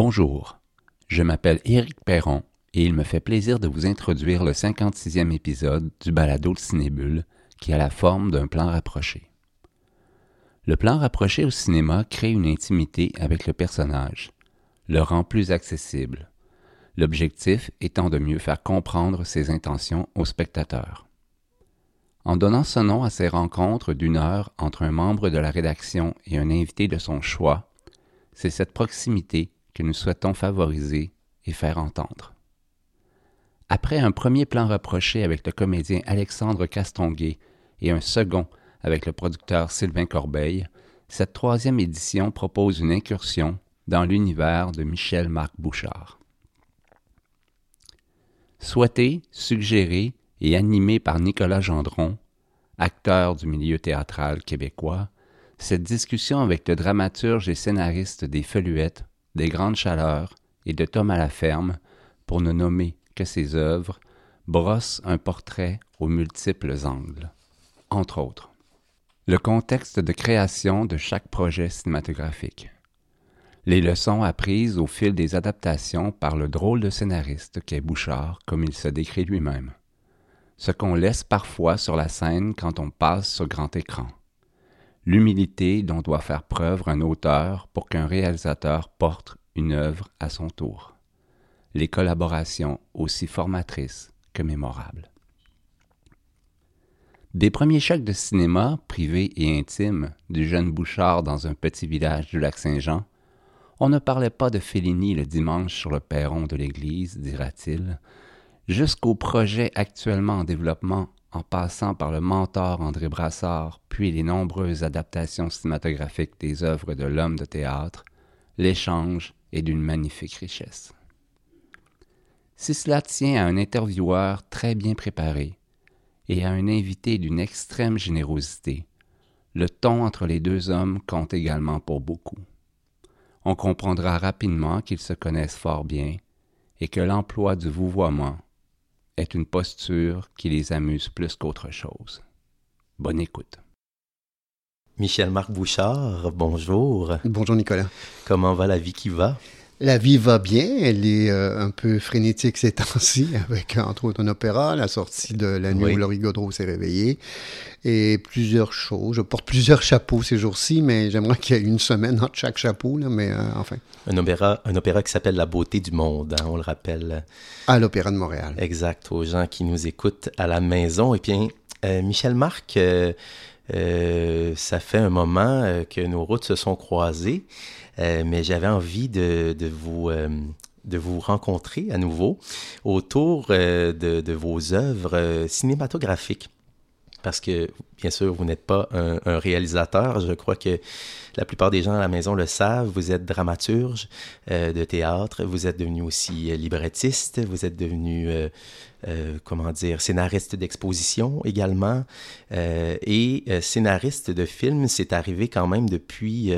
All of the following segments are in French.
Bonjour, je m'appelle Éric Perron et il me fait plaisir de vous introduire le 56e épisode du balado Le Cinébule qui a la forme d'un plan rapproché. Le plan rapproché au cinéma crée une intimité avec le personnage, le rend plus accessible, l'objectif étant de mieux faire comprendre ses intentions au spectateur. En donnant ce nom à ces rencontres d'une heure entre un membre de la rédaction et un invité de son choix, c'est cette proximité que nous souhaitons favoriser et faire entendre. Après un premier plan rapproché avec le comédien Alexandre Castonguay et un second avec le producteur Sylvain Corbeil, cette troisième édition propose une incursion dans l'univers de Michel-Marc Bouchard. Souhaité, suggéré et animé par Nicolas Gendron, acteur du milieu théâtral québécois, cette discussion avec le dramaturge et scénariste des Feluettes, des Grandes Chaleurs et de Tom à la ferme, pour ne nommer que ses œuvres, brosse un portrait aux multiples angles, entre autres. Le contexte de création de chaque projet cinématographique. Les leçons apprises au fil des adaptations par le drôle de scénariste qu'est Bouchard, comme il se décrit lui-même. Ce qu'on laisse parfois sur la scène quand on passe sur grand écran. L'humilité dont doit faire preuve un auteur pour qu'un réalisateur porte une œuvre à son tour les collaborations aussi formatrices que mémorables. Des premiers chocs de cinéma, privés et intimes, du jeune Bouchard dans un petit village du lac Saint-Jean, on ne parlait pas de Fellini le dimanche sur le perron de l'église, dira-t-il, jusqu'au projet actuellement en développement en passant par le mentor André Brassard, puis les nombreuses adaptations cinématographiques des œuvres de l'homme de théâtre, l'échange est d'une magnifique richesse. Si cela tient à un intervieweur très bien préparé et à un invité d'une extrême générosité, le ton entre les deux hommes compte également pour beaucoup. On comprendra rapidement qu'ils se connaissent fort bien et que l'emploi du vouvoiement est une posture qui les amuse plus qu'autre chose. Bonne écoute. Michel-Marc Bouchard, bonjour. Bonjour Nicolas. Comment va la vie qui va? La vie va bien, elle est euh, un peu frénétique ces temps-ci, avec entre autres un opéra, la sortie de La nuit où Laurie Gaudreau s'est réveillé, et plusieurs choses. Je porte plusieurs chapeaux ces jours-ci, mais j'aimerais qu'il y ait une semaine entre chaque chapeau, là, mais euh, enfin. Un opéra, un opéra qui s'appelle La beauté du monde, hein, on le rappelle. À l'Opéra de Montréal. Exact, aux gens qui nous écoutent à la maison. Et puis, euh, Michel Marc, ça fait un moment que nos routes se sont croisées. Euh, mais j'avais envie de, de vous euh, de vous rencontrer à nouveau autour euh, de, vos œuvres cinématographiques. Parce que, bien sûr, vous n'êtes pas un, un, réalisateur. Je crois que la plupart des gens à la maison le savent. Vous êtes dramaturge de théâtre. Vous êtes devenu aussi librettiste. Vous êtes devenu, comment dire, scénariste d'exposition également. et scénariste de films, c'est arrivé quand même depuis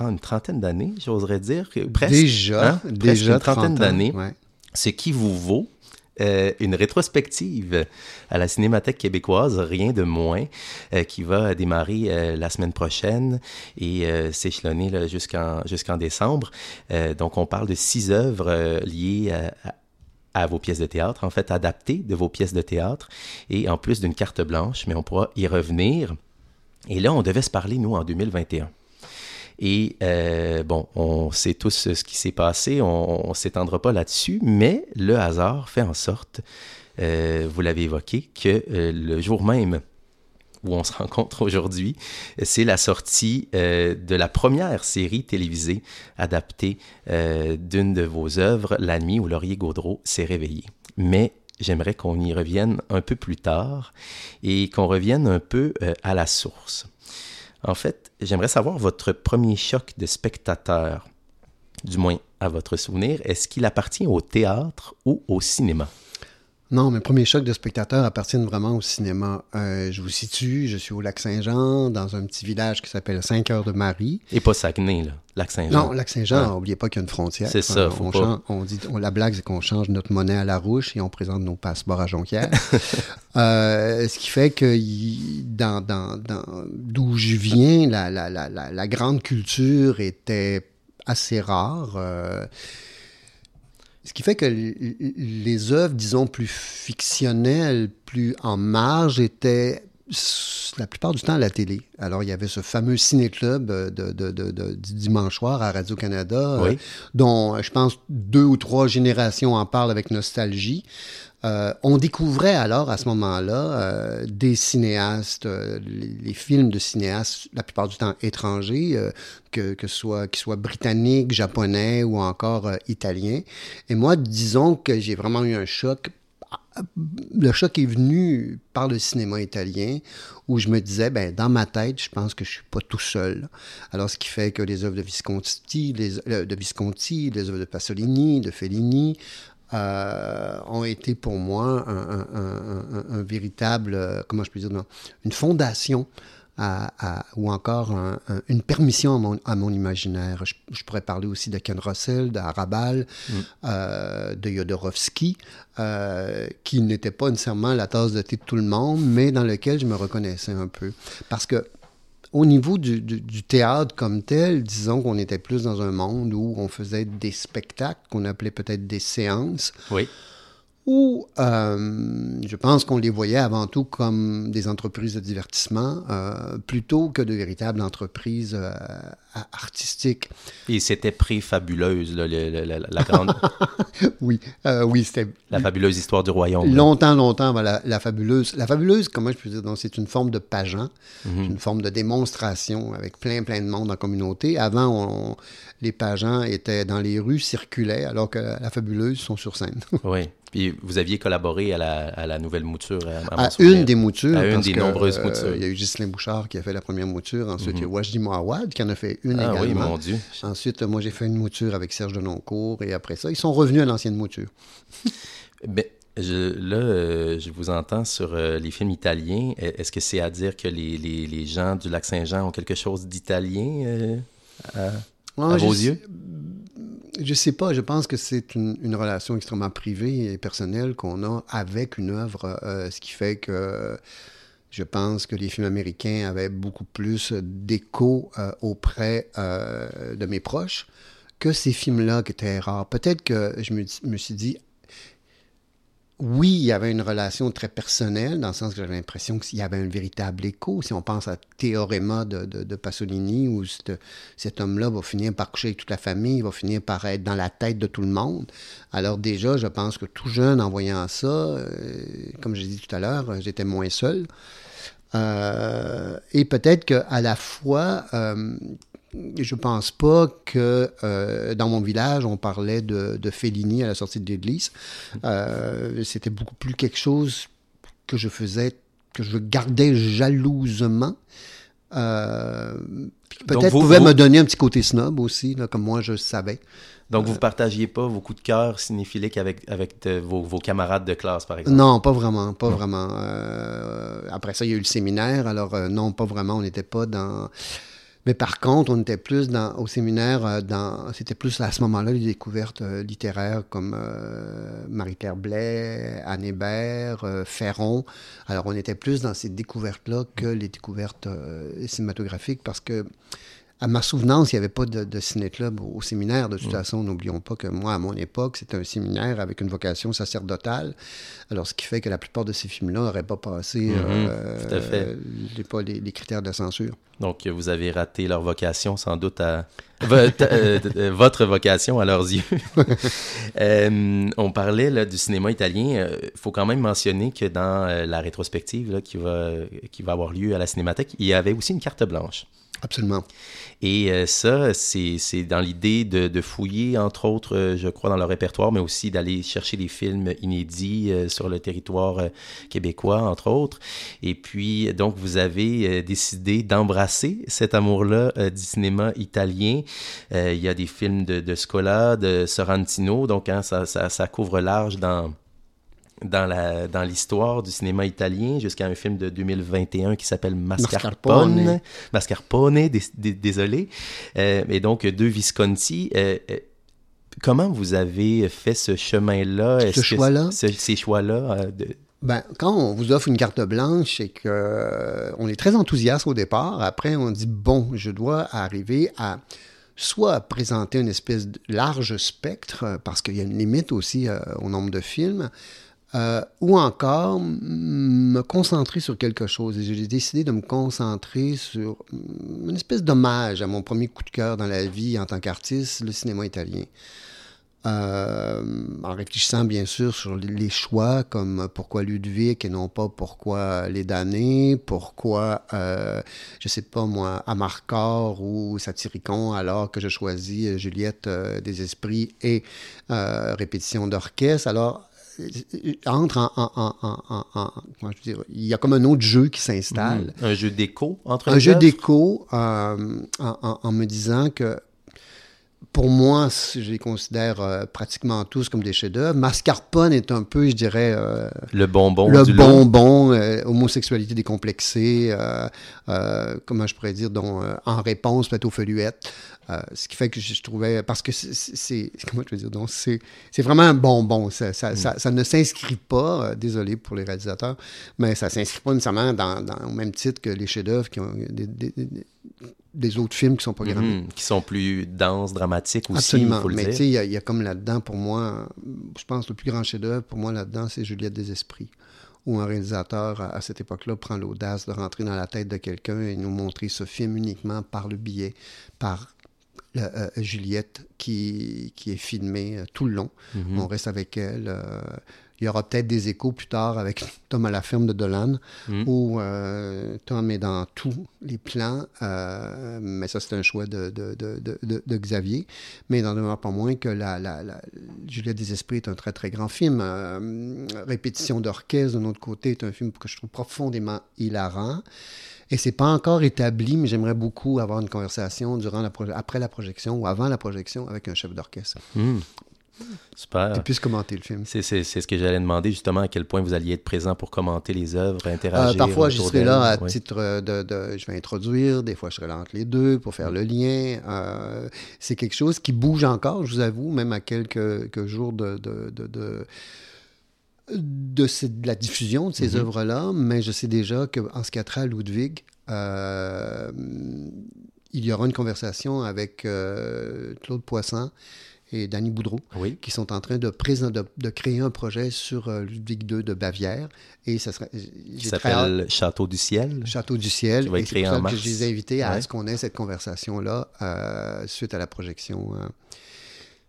une trentaine d'années, j'oserais dire. Presque, déjà, hein? déjà une trentaine d'années. Ce qui vous vaut euh, une rétrospective à la Cinémathèque québécoise, rien de moins, euh, qui va démarrer euh, la semaine prochaine et s'échelonner jusqu'en jusqu'en décembre. donc, on parle de six œuvres liées à, à vos pièces de théâtre, en fait adaptées de vos pièces de théâtre, et en plus d'une carte blanche, mais on pourra y revenir. Et là, on devait se parler, nous, en 2021. Et euh, bon, on sait tous ce qui s'est passé, on ne s'étendra pas là-dessus, mais le hasard fait en sorte, euh, vous l'avez évoqué, que euh, le jour même où on se rencontre aujourd'hui, c'est la sortie de la première série télévisée adaptée d'une de vos œuvres, La nuit où Laurier Gaudreau s'est réveillé. Mais j'aimerais qu'on y revienne un peu plus tard et qu'on revienne un peu à la source. En fait, j'aimerais savoir votre premier choc de spectateur, du moins à votre souvenir. Est-ce qu'il appartient au théâtre ou au cinéma? Non, mes premiers chocs de spectateurs appartiennent vraiment au cinéma. Euh, je vous situe, je suis au Lac-Saint-Jean, dans un petit village qui s'appelle Saint-Cœur-de-Marie. Et pas Saguenay, là. Lac-Saint-Jean. Non, Lac-Saint-Jean, n'oubliez pas qu'il y a une frontière. C'est ça, on, change, on dit, La blague, c'est qu'on change notre monnaie à la rouche et on présente nos passeports à Jonquière. euh, ce qui fait que dans, dans, dans d'où je viens, la, la, la, la grande culture était assez rare. Ce qui fait que les œuvres, disons, plus fictionnelles, plus en marge, étaient la plupart du temps à la télé. Alors, il y avait ce fameux ciné-club euh, de, dimanche soir à Radio-Canada, euh, dont euh, je pense deux ou trois générations en parlent avec nostalgie. On découvrait alors à ce moment-là des cinéastes, les, films de cinéastes, la plupart du temps étrangers, que, que qu'ils soient britanniques, japonais ou encore italiens. Et moi, disons que j'ai vraiment eu un choc le choc est venu par le cinéma italien où je me disais, ben, dans ma tête, je pense que je suis pas tout seul. Alors, ce qui fait que les œuvres de Visconti, les, euh, de Visconti, les œuvres de Pasolini, de Fellini, euh, ont été pour moi un, véritable, euh, comment je peux dire, une fondation ou encore une permission à mon, imaginaire. Je, pourrais parler aussi de Ken Russell, d'Arabal, mm. euh, de Jodorowsky, euh, qui n'était pas nécessairement la tasse de thé de tout le monde, mais dans lequel je me reconnaissais un peu. Parce que au niveau du, théâtre comme tel, disons qu'on était plus dans un monde où on faisait des spectacles qu'on appelait peut-être des séances. Oui où euh, je pense qu'on les voyait avant tout comme des entreprises de divertissement euh, plutôt que de véritables entreprises euh, artistiques. Et c'était pré-fabuleuse, la, grande... oui, oui, c'était... La fabuleuse histoire du royaume. Longtemps, longtemps, voilà, la fabuleuse... La fabuleuse, comment je peux dire, c'est une forme de pageant, mhm. une forme de démonstration avec plein, plein de monde en communauté. Avant, on, les pageants étaient dans les rues, circulaient, alors que la fabuleuse sont sur scène. oui. Puis vous aviez collaboré à la, à la nouvelle mouture. À, une des moutures. À une des nombreuses moutures. il y a eu Ghislain Bouchard qui a fait la première mouture. Ensuite, il y a mhm. Wajdi Mouawad qui en a fait une ah, également. oui, mon Dieu. Ensuite, moi, j'ai fait une mouture avec Serge Denoncourt. Et après ça, ils sont revenus à l'ancienne mouture. ben, je, là, euh, je vous entends sur euh, les films italiens. Est-ce que c'est à dire que les, les, les gens du Lac-Saint-Jean ont quelque chose d'italien euh, à, ah, vos yeux? Je sais pas, je pense que c'est une, relation extrêmement privée et personnelle qu'on a avec une œuvre, euh, ce qui fait que je pense que les films américains avaient beaucoup plus d'écho euh, auprès euh, de mes proches que ces films-là qui étaient rares. Peut-être que je me, suis dit, oui, il y avait une relation très personnelle, dans le sens que j'avais l'impression qu'il y avait un véritable écho. Si on pense à Théoréma de, de, Pasolini, où cet homme-là va finir par coucher avec toute la famille, il va finir par être dans la tête de tout le monde. Alors déjà, je pense que tout jeune, en voyant ça, euh, comme j'ai dit tout à l'heure, j'étais moins seul. Euh, et peut-être qu'à la fois, euh, je pense pas que euh, dans mon village, on parlait de, de Fellini à la sortie de l'église. Euh, c'était beaucoup plus quelque chose que je faisais, que je gardais jalousement. Euh, peut-être pouvait me donner un petit côté snob aussi, comme moi je savais. Donc, vous ne partagiez pas vos coups de cœur cinéphiliques avec, avec vos, vos, camarades de classe, par exemple? Non, pas vraiment, pas vraiment. après ça, il y a eu le séminaire, alors non, pas vraiment. On n'était pas dans... Mais par contre, on était plus dans, au séminaire, euh, dans, c'était plus à ce moment-là les découvertes euh, littéraires comme euh, Marie-Claire Blais, Anne Hébert, Ferron. Alors, on était plus dans ces découvertes-là que les découvertes cinématographiques parce que à ma souvenance, il n'y avait pas de, de ciné-club au, séminaire. De toute façon, n'oublions pas que moi, à mon époque, c'était un séminaire avec une vocation sacerdotale. Alors, ce qui fait que la plupart de ces films-là n'auraient pas passé mhm. euh, Les, pas les, critères de censure. Donc, vous avez raté leur vocation, sans doute, à euh, votre vocation à leurs yeux. Euh, on parlait là, du cinéma italien. Il faut quand même mentionner que dans la rétrospective là, qui, va, qui va avoir lieu à la Cinémathèque, il y avait aussi une carte blanche. Absolument. Et euh, ça, c'est dans l'idée de, fouiller, entre autres, euh, je crois, dans le répertoire, mais aussi d'aller chercher des films inédits euh, sur le territoire québécois, entre autres. Et puis, donc, vous avez décidé d'embrasser cet amour-là du cinéma italien. il y a des films de, de Scola, de Sorrentino, donc hein, ça, ça, ça couvre large dans dans la dans l'histoire du cinéma italien jusqu'à un film de 2021 qui s'appelle Mascarpone. Mascarpone, désolé. Euh, et donc deux Visconti. Euh, euh, comment vous avez fait ce chemin-là? Ce choix-là? Ces choix-là Ben, quand on vous offre une carte blanche et que on est très enthousiaste au départ, après on dit bon, je dois arriver à soit présenter une espèce de large spectre, parce qu'il y a une limite aussi au nombre de films, ou encore me concentrer sur quelque chose. Et j'ai décidé de me concentrer sur une espèce d'hommage à mon premier coup de cœur dans la vie en tant qu'artiste, le cinéma italien. Euh, en réfléchissant bien sûr sur les choix comme pourquoi Ludwig et non pas pourquoi les damnés, pourquoi, euh, je sais pas moi, Amarcord ou Satyricon, alors que je choisis euh, Juliette euh, des Esprits et Répétition d'orchestre. Alors, entre en, en, comment je veux dire, il y a comme un autre jeu qui s'installe. Mmh. Un jeu d'écho entre Un jeu d'écho en, me disant que pour moi, je les considère euh, pratiquement tous comme des chefs-d'œuvre. Mascarpone est un peu, je dirais, euh, le bonbon, le bonbon, euh, homosexualité décomplexée, comment je pourrais dire, dont, en réponse peut-être aux feluettes. ce qui fait que je, trouvais, parce que c'est, comment je veux dire, donc c'est, vraiment un bonbon. Ça, ça, mm. ça, ne s'inscrit pas, désolé pour les réalisateurs, mais ça s'inscrit pas nécessairement dans, au même titre que les chefs-d'œuvre qui ont des, des autres films qui sont programmés. Mhm, qui sont plus denses, dramatiques aussi, Absolument. faut le Mais tu sais, il y, a comme là-dedans, pour moi, je pense le plus grand chef-d'œuvre, pour moi, là-dedans, c'est Juliette des Esprits, où un réalisateur, à, cette époque-là, prend l'audace de rentrer dans la tête de quelqu'un et nous montrer ce film uniquement par le biais, par euh, Juliette qui, qui est filmée euh, tout le long. Mhm. On reste avec elle. Euh, il y aura peut-être des échos plus tard avec Tom à la ferme de Dolan, mm. où euh, Tom est dans tous les plans, euh, mais ça, c'est un choix de, de, de, de, Xavier. Mais il n'en demeure pas moins que la, la, la, Juliette des Esprits est un très, très grand film. Euh, Répétition d'orchestre, d'un autre côté, est un film que je trouve profondément hilarant. Et c'est pas encore établi, mais j'aimerais beaucoup avoir une conversation durant la après la projection ou avant la projection avec un chef d'orchestre. Mm. Super. Tu puisses commenter le film. C'est ce que j'allais demander justement, à quel point vous alliez être présent pour commenter les œuvres, interagir. Euh, parfois, je serai là à titre de, Je vais introduire, des fois, je serai là entre les deux pour faire le lien. Euh, c'est quelque chose qui bouge encore, je vous avoue, même à quelques, jours de, de, de, la diffusion de ces mm-hmm. œuvres-là, mais je sais déjà qu'en ce qui a trait à Ludwig, euh, il y aura une conversation avec Claude Poisson et Danny Boudreau, qui sont en train de, de, de, créer un projet sur euh, Ludwig II de Bavière. Et ça s'appelle Château du Ciel. Château du Ciel. Qui va être créé en mars. Que je les ai invités à ce qu'on ait cette conversation-là euh, suite à la projection. Euh,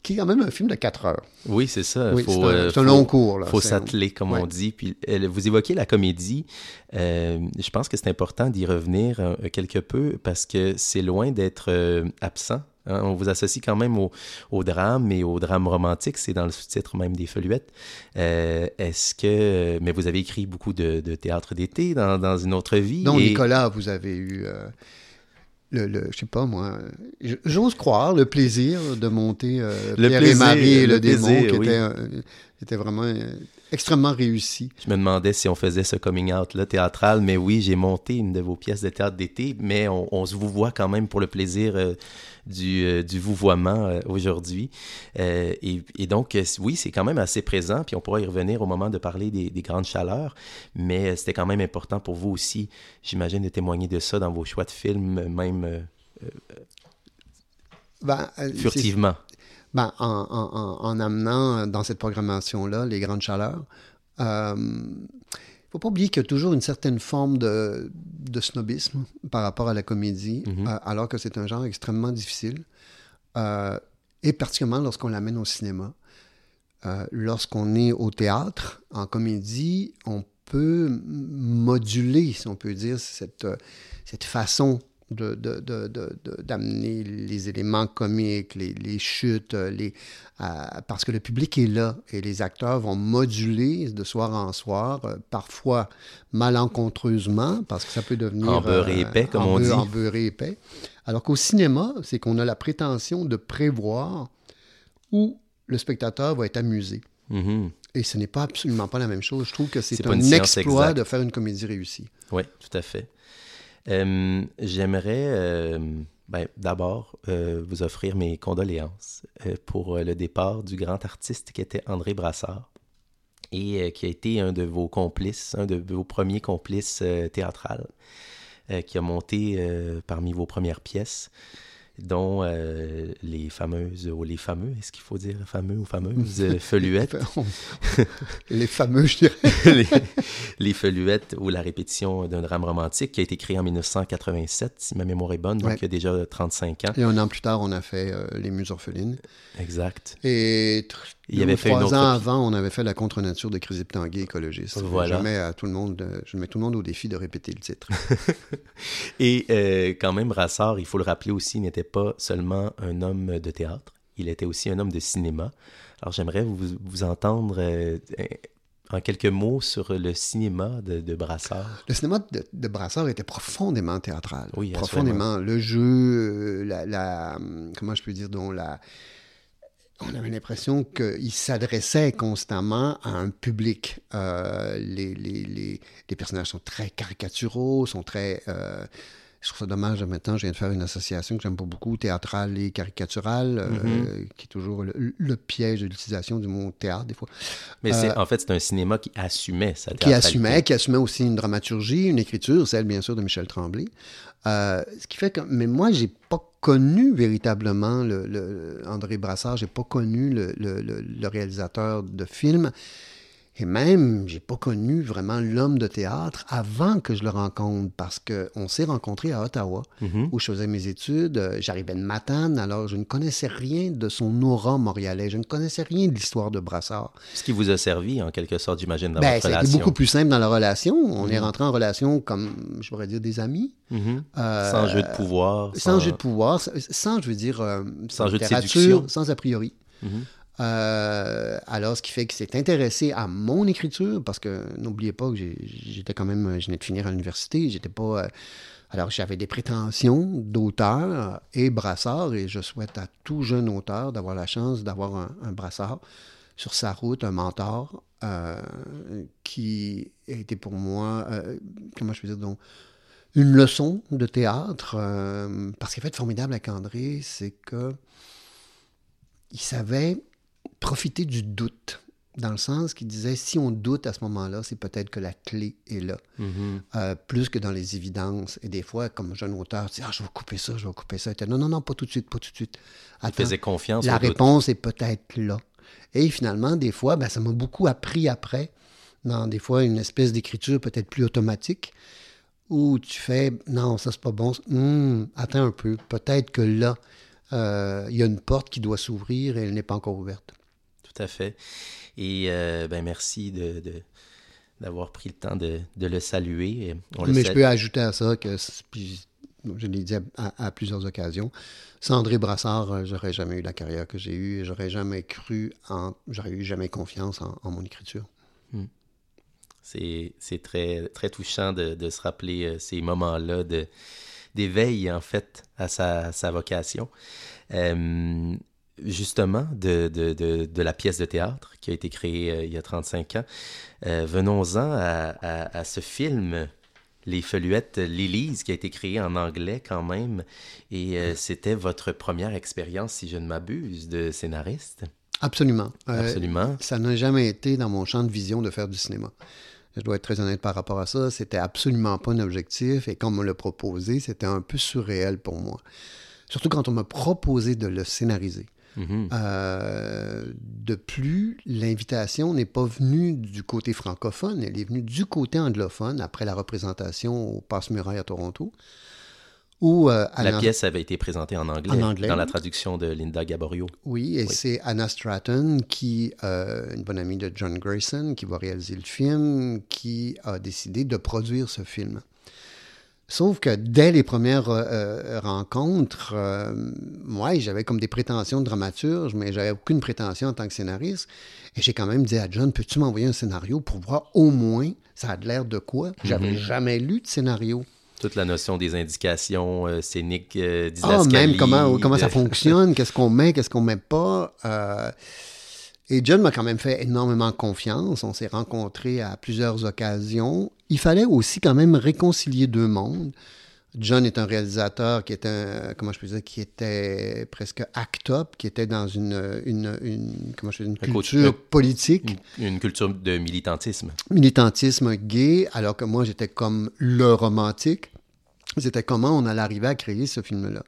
qui est quand même un film de 4 heures. Oui, c'est ça. c'est un, long cours. Il faut s'atteler, comme on dit. Puis, vous évoquez la comédie. je pense que c'est important d'y revenir quelque peu parce que c'est loin d'être absent Hein, on vous associe quand même au, drame et au drame romantique, c'est dans le sous-titre même des Foluettes. Euh, est-ce que... Mais vous avez écrit beaucoup de, théâtre d'été dans, une autre vie. Non, Nicolas, vous avez eu... Euh, le, le, je sais pas moi, j'ose croire le plaisir de monter euh, le Pierre et Marie et le, démon, qui était, était, vraiment extrêmement réussi. Je me demandais si on faisait ce coming out théâtral, mais oui, j'ai monté une de vos pièces de théâtre d'été, mais on, se vous voit quand même pour le plaisir euh, du, euh, du vouvoiement euh, aujourd'hui. Et, et, donc, oui, c'est quand même assez présent, puis on pourra y revenir au moment de parler des, des grandes chaleurs, mais c'était quand même important pour vous aussi, j'imagine, de témoigner de ça dans vos choix de films, même ben, furtivement ben, en, amenant dans cette programmation-là les grandes chaleurs. Euh, ne faut pas oublier qu'il y a toujours une certaine forme de, snobisme par rapport à la comédie, mm-hmm. euh, alors que c'est un genre extrêmement difficile, euh, et particulièrement lorsqu'on l'amène au cinéma. lorsqu'on est au théâtre, en comédie, on peut moduler, si on peut dire, cette, cette façon d'amener de, de, les éléments comiques, les, les chutes, les, euh, parce que le public est là et les acteurs vont moduler de soir en soir, euh, parfois malencontreusement, parce que ça peut devenir... En beurre et épais, comme on dit. En beurre et épais. Alors qu'au cinéma, c'est qu'on a la prétention de prévoir où le spectateur va être amusé. Mm-hmm. Et ce n'est pas absolument pas la même chose. Je trouve que c'est un exploit de faire une comédie réussie. Oui, tout à fait. Euh, j'aimerais euh, ben, d'abord euh, vous offrir mes condoléances pour le départ du grand artiste qui était André Brassard et qui a été un de vos complices, un de vos premiers complices théâtrales, qui a monté parmi vos premières pièces. Dont euh, les fameuses, ou les fameux, est-ce qu'il faut dire fameux ou fameuses, euh, feluettes. les fameux, je dirais. les, les, feluettes ou la répétition d'un drame romantique qui a été créé en 1987, si ma mémoire est bonne, donc il y a déjà 35 ans. Et un an plus tard, on a fait Les Muses orphelines. Exact. Et il y avait fait trois ans avant, on avait fait la contre-nature de Chris Tanguay, écologiste. Voilà. Je mets, à tout le monde, je mets tout le monde au défi de répéter le titre. Et euh, quand même, Rassard, il faut le rappeler aussi, n'était pas seulement un homme de théâtre, il était aussi un homme de cinéma. Alors j'aimerais vous, vous entendre euh, en quelques mots sur le cinéma de, de Brassard. Le cinéma de, de, Brassard était profondément théâtral. Oui, profondément. Le jeu, la, la, comment je peux dire, dont la on avait l'impression qu'il s'adressait constamment à un public. Euh, les, les, les, les, personnages sont très caricaturaux, sont très... Euh, je trouve ça dommage, maintenant, je viens de faire une association que j'aime pas beaucoup, théâtrale et caricaturale, euh, mm-hmm. qui est toujours le, piège de l'utilisation du mot théâtre, des fois. Mais c'est, en fait, c'est un cinéma qui assumait sa Qui assumait, qui assumait aussi une dramaturgie, une écriture, celle, bien sûr, de Michel Tremblay. ce qui fait que... Mais moi, j'ai pas connu véritablement le, André Brassard, j'ai pas connu le, le, réalisateur de films. Et même, j'ai pas connu vraiment l'homme de théâtre avant que je le rencontre, parce qu'on s'est rencontrés à Ottawa, mm-hmm. où je faisais mes études. Euh, j'arrivais de Matane, alors je ne connaissais rien de son aura montréalais. Je ne connaissais rien de l'histoire de Brassard. Ce qui vous a servi, en quelque sorte, j'imagine, dans ben, votre relation. beaucoup plus simple dans la relation. On est mm-hmm. rentré en relation comme, je pourrais dire, des amis. Mm-hmm. Euh, sans jeu de pouvoir. Sans, jeu de pouvoir, sans, je veux dire, euh, sans jeu de séduction. Sans a priori. Euh, alors, ce qui fait qu'il s'est intéressé à mon écriture, parce que n'oubliez pas que j'étais quand même, je venais de finir à l'université, j'étais pas. Euh, alors, j'avais des prétentions d'auteur et brassard, et je souhaite à tout jeune auteur d'avoir la chance d'avoir un, brassard sur sa route, un mentor, euh, qui été pour moi, comment je peux dire, donc, une leçon de théâtre. parce qu'il fait formidable avec André, c'est que il savait profiter du doute, dans le sens qu'il disait, si on doute à ce moment-là, c'est peut-être que la clé est là, mm-hmm. euh, plus que dans les évidences. Et des fois, comme jeune auteur, tu dis, ah, je vais couper ça, je vais couper ça. non, non, non, pas tout de suite, pas tout de suite. Il faisait confiance. La réponse est peut-être là. Et finalement, des fois, ben, ça m'a beaucoup appris après, dans des fois une espèce d'écriture peut-être plus automatique, où tu fais, non, ça c'est pas bon, hum, attends un peu, peut-être que là, euh, il y a une porte qui doit s'ouvrir et elle n'est pas encore ouverte à fait. Et euh, ben, merci de, d'avoir pris le temps de, le saluer. Mais je peux ajouter à ça que, je l'ai dit à, plusieurs occasions, sans André Brassard, euh, j'aurais jamais eu la carrière que j'ai eue et j'aurais jamais cru en, j'aurais eu jamais confiance en, mon écriture. Hmm. C'est, très, très touchant de, se rappeler euh, ces moments-là de, d'éveil, en fait, à sa, sa vocation justement de, de, de, la pièce de théâtre qui a été créée euh, il y a 35 ans. Euh, venons-en à, à, ce film, Les Feluettes Lilies, qui a été créé en anglais quand même. Et euh, c'était votre première expérience, si je ne m'abuse, de scénariste. Absolument. Absolument. ça n'a jamais été dans mon champ de vision de faire du cinéma. Je dois être très honnête par rapport à ça. C'était absolument pas un objectif. Et quand on me l'a proposé, c'était un peu surréel pour moi. Surtout quand on m'a proposé de le scénariser. Mhm. Euh, de plus, l'invitation n'est pas venue du côté francophone, elle est venue du côté anglophone après la représentation au Passe-Muraille à Toronto. Où, euh, la pièce avait été présentée en anglais, dans la traduction de Linda Gaborio. Oui, et c'est Anna Stratton, qui, euh, une bonne amie de John Grayson, qui va réaliser le film, qui a décidé de produire ce film. Sauf que dès les premières euh, euh, rencontres, euh, moi, j'avais comme des prétentions de dramaturge, mais j'avais aucune prétention en tant que scénariste. Et j'ai quand même dit à John, peux-tu m'envoyer un scénario pour voir au moins ça a l'air de quoi? J'avais mhm. jamais lu de scénario. Toute la notion des indications scéniques, Ah, même comment, comment ça fonctionne, qu'est-ce qu'on met, qu'est-ce qu'on met pas. Et John m'a quand même fait énormément confiance. On s'est rencontrés à plusieurs occasions. Il fallait aussi quand même réconcilier deux mondes. John est un réalisateur qui était, comment je peux dire, qui était presque act-up, qui était dans une, une, comment je une culture politique. Une, culture de militantisme. Militantisme gay, alors que moi, j'étais comme le romantique. C'était comment on allait arriver à créer ce film-là.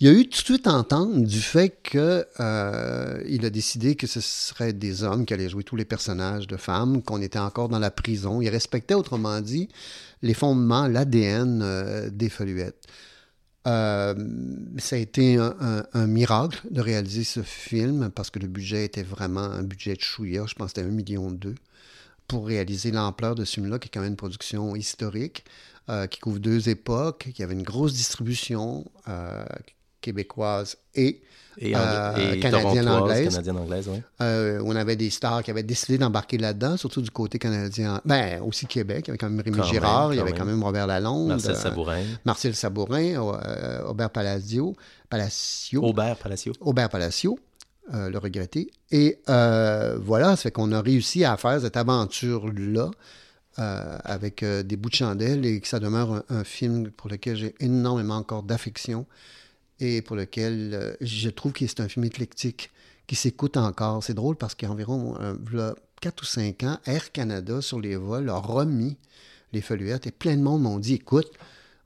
Il y a eu tout de suite entente du fait que euh, a décidé que ce serait des hommes qui allaient jouer tous les personnages de femmes, qu'on était encore dans la prison. Il respectait, autrement dit, les fondements, l'ADN euh, des Foluettes. Euh, ça a été un, miracle de réaliser ce film parce que le budget était vraiment un budget de chouïa. Je pense que c'était un million deux pour réaliser l'ampleur de ce film-là, qui est quand même une production historique, qui couvre deux époques, qui avait une grosse distribution québécoise et, et, euh, canadienne-anglaise. Canadienne -anglaise, euh, on avait des stars qui avaient décidé d'embarquer là-dedans, surtout du côté canadien. Ben, aussi Québec. Il y avait quand même Rémi Girard, il y avait quand même Robert Lalonde. Marcel Sabourin. Marcel Sabourin, Aubert Palacio. Palacio. Aubert Palacio. Aubert Palacio. le regretter. Et voilà, ça fait qu'on a réussi à faire cette aventure-là euh, avec euh, des bouts de chandelle et que ça demeure un, film pour lequel j'ai énormément encore d'affection et pour lequel euh, je trouve que c'est un film éclectique qui s'écoute encore. C'est drôle parce qu'environ 4 ou 5 ans, Air Canada sur les vols a remis les feuillettes et plein de monde m'ont dit écoute,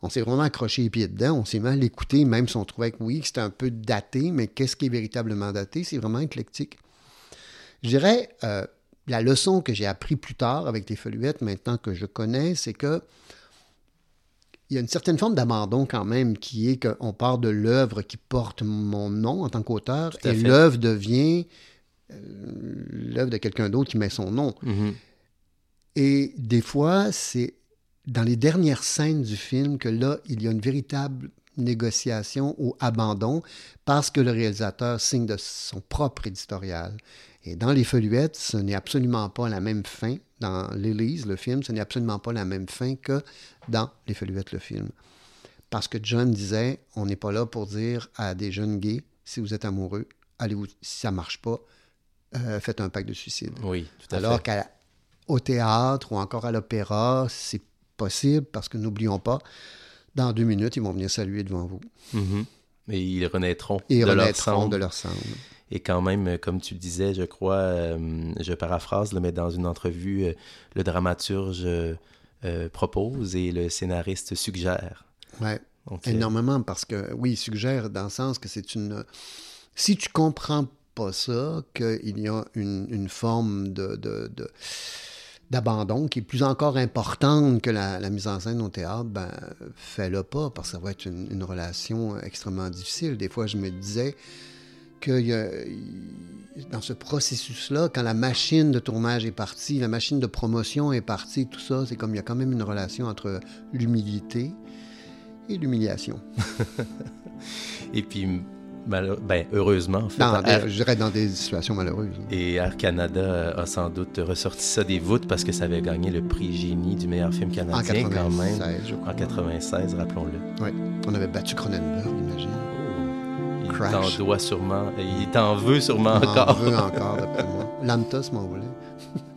on s'est vraiment accroché les pieds dedans, on s'est mal écouté, même si on trouvait que oui, c'était un peu daté, mais qu'est-ce qui est véritablement daté? C'est vraiment éclectique. Je dirais, la leçon que j'ai appris plus tard avec les Foluettes, maintenant que je connais, c'est que il y a une certaine forme d'abandon quand même qui est qu'on part de l'œuvre qui porte mon nom en tant qu'auteur et l'œuvre devient euh, l'œuvre de quelqu'un d'autre qui met son nom. Mm-hmm. Et des fois, c'est dans les dernières scènes du film que là, il y a une véritable négociation ou abandon parce que le réalisateur signe de son propre éditorial. Et dans Les Feuillettes, ce n'est absolument pas la même fin. Dans L'Élise, le film, ce n'est absolument pas la même fin que dans Les Feuillettes, le film. Parce que John disait, on n'est pas là pour dire à des jeunes gays, si vous êtes amoureux, allez-vous, si ça marche pas, euh, faites un pacte de suicide. Oui, tout à Alors qu'au théâtre ou encore à l'opéra, c'est possible parce que n'oublions pas, dans deux minutes, ils vont venir saluer devant vous. Mm-hmm. Et ils renaîtront, ils de, renaîtront leur de leur cendre. Et quand même, euh, comme tu le disais, je crois, euh, je paraphrase, mais dans une entrevue, euh, le dramaturge propose et le scénariste suggère. Oui, énormément, parce que, oui, il suggère dans le sens que c'est une... Si tu comprends pas ça, qu'il y a une, forme de, d'abandon qui est plus encore importante que la, mise en scène au théâtre, ben fais-le pas parce que ça va être une, une relation extrêmement difficile. Des fois, je me disais, que dans ce processus-là, quand la machine de tournage est partie, la machine de promotion est partie, tout ça, c'est comme il y a quand même une relation entre l'humilité et l'humiliation. et puis, ben, heureusement, en fait. je dirais dans des situations malheureuses. Et Air Canada a sans doute ressorti ça des voûtes parce que ça avait gagné le prix Génie du meilleur film canadien quand même. En 96, rappelons-le. Oui, on avait battu Cronenberg, imagine. Il t'en doit sûrement. Il t'en veut sûrement encore. Il veut encore, d'après moi. Lantos m'en voulait.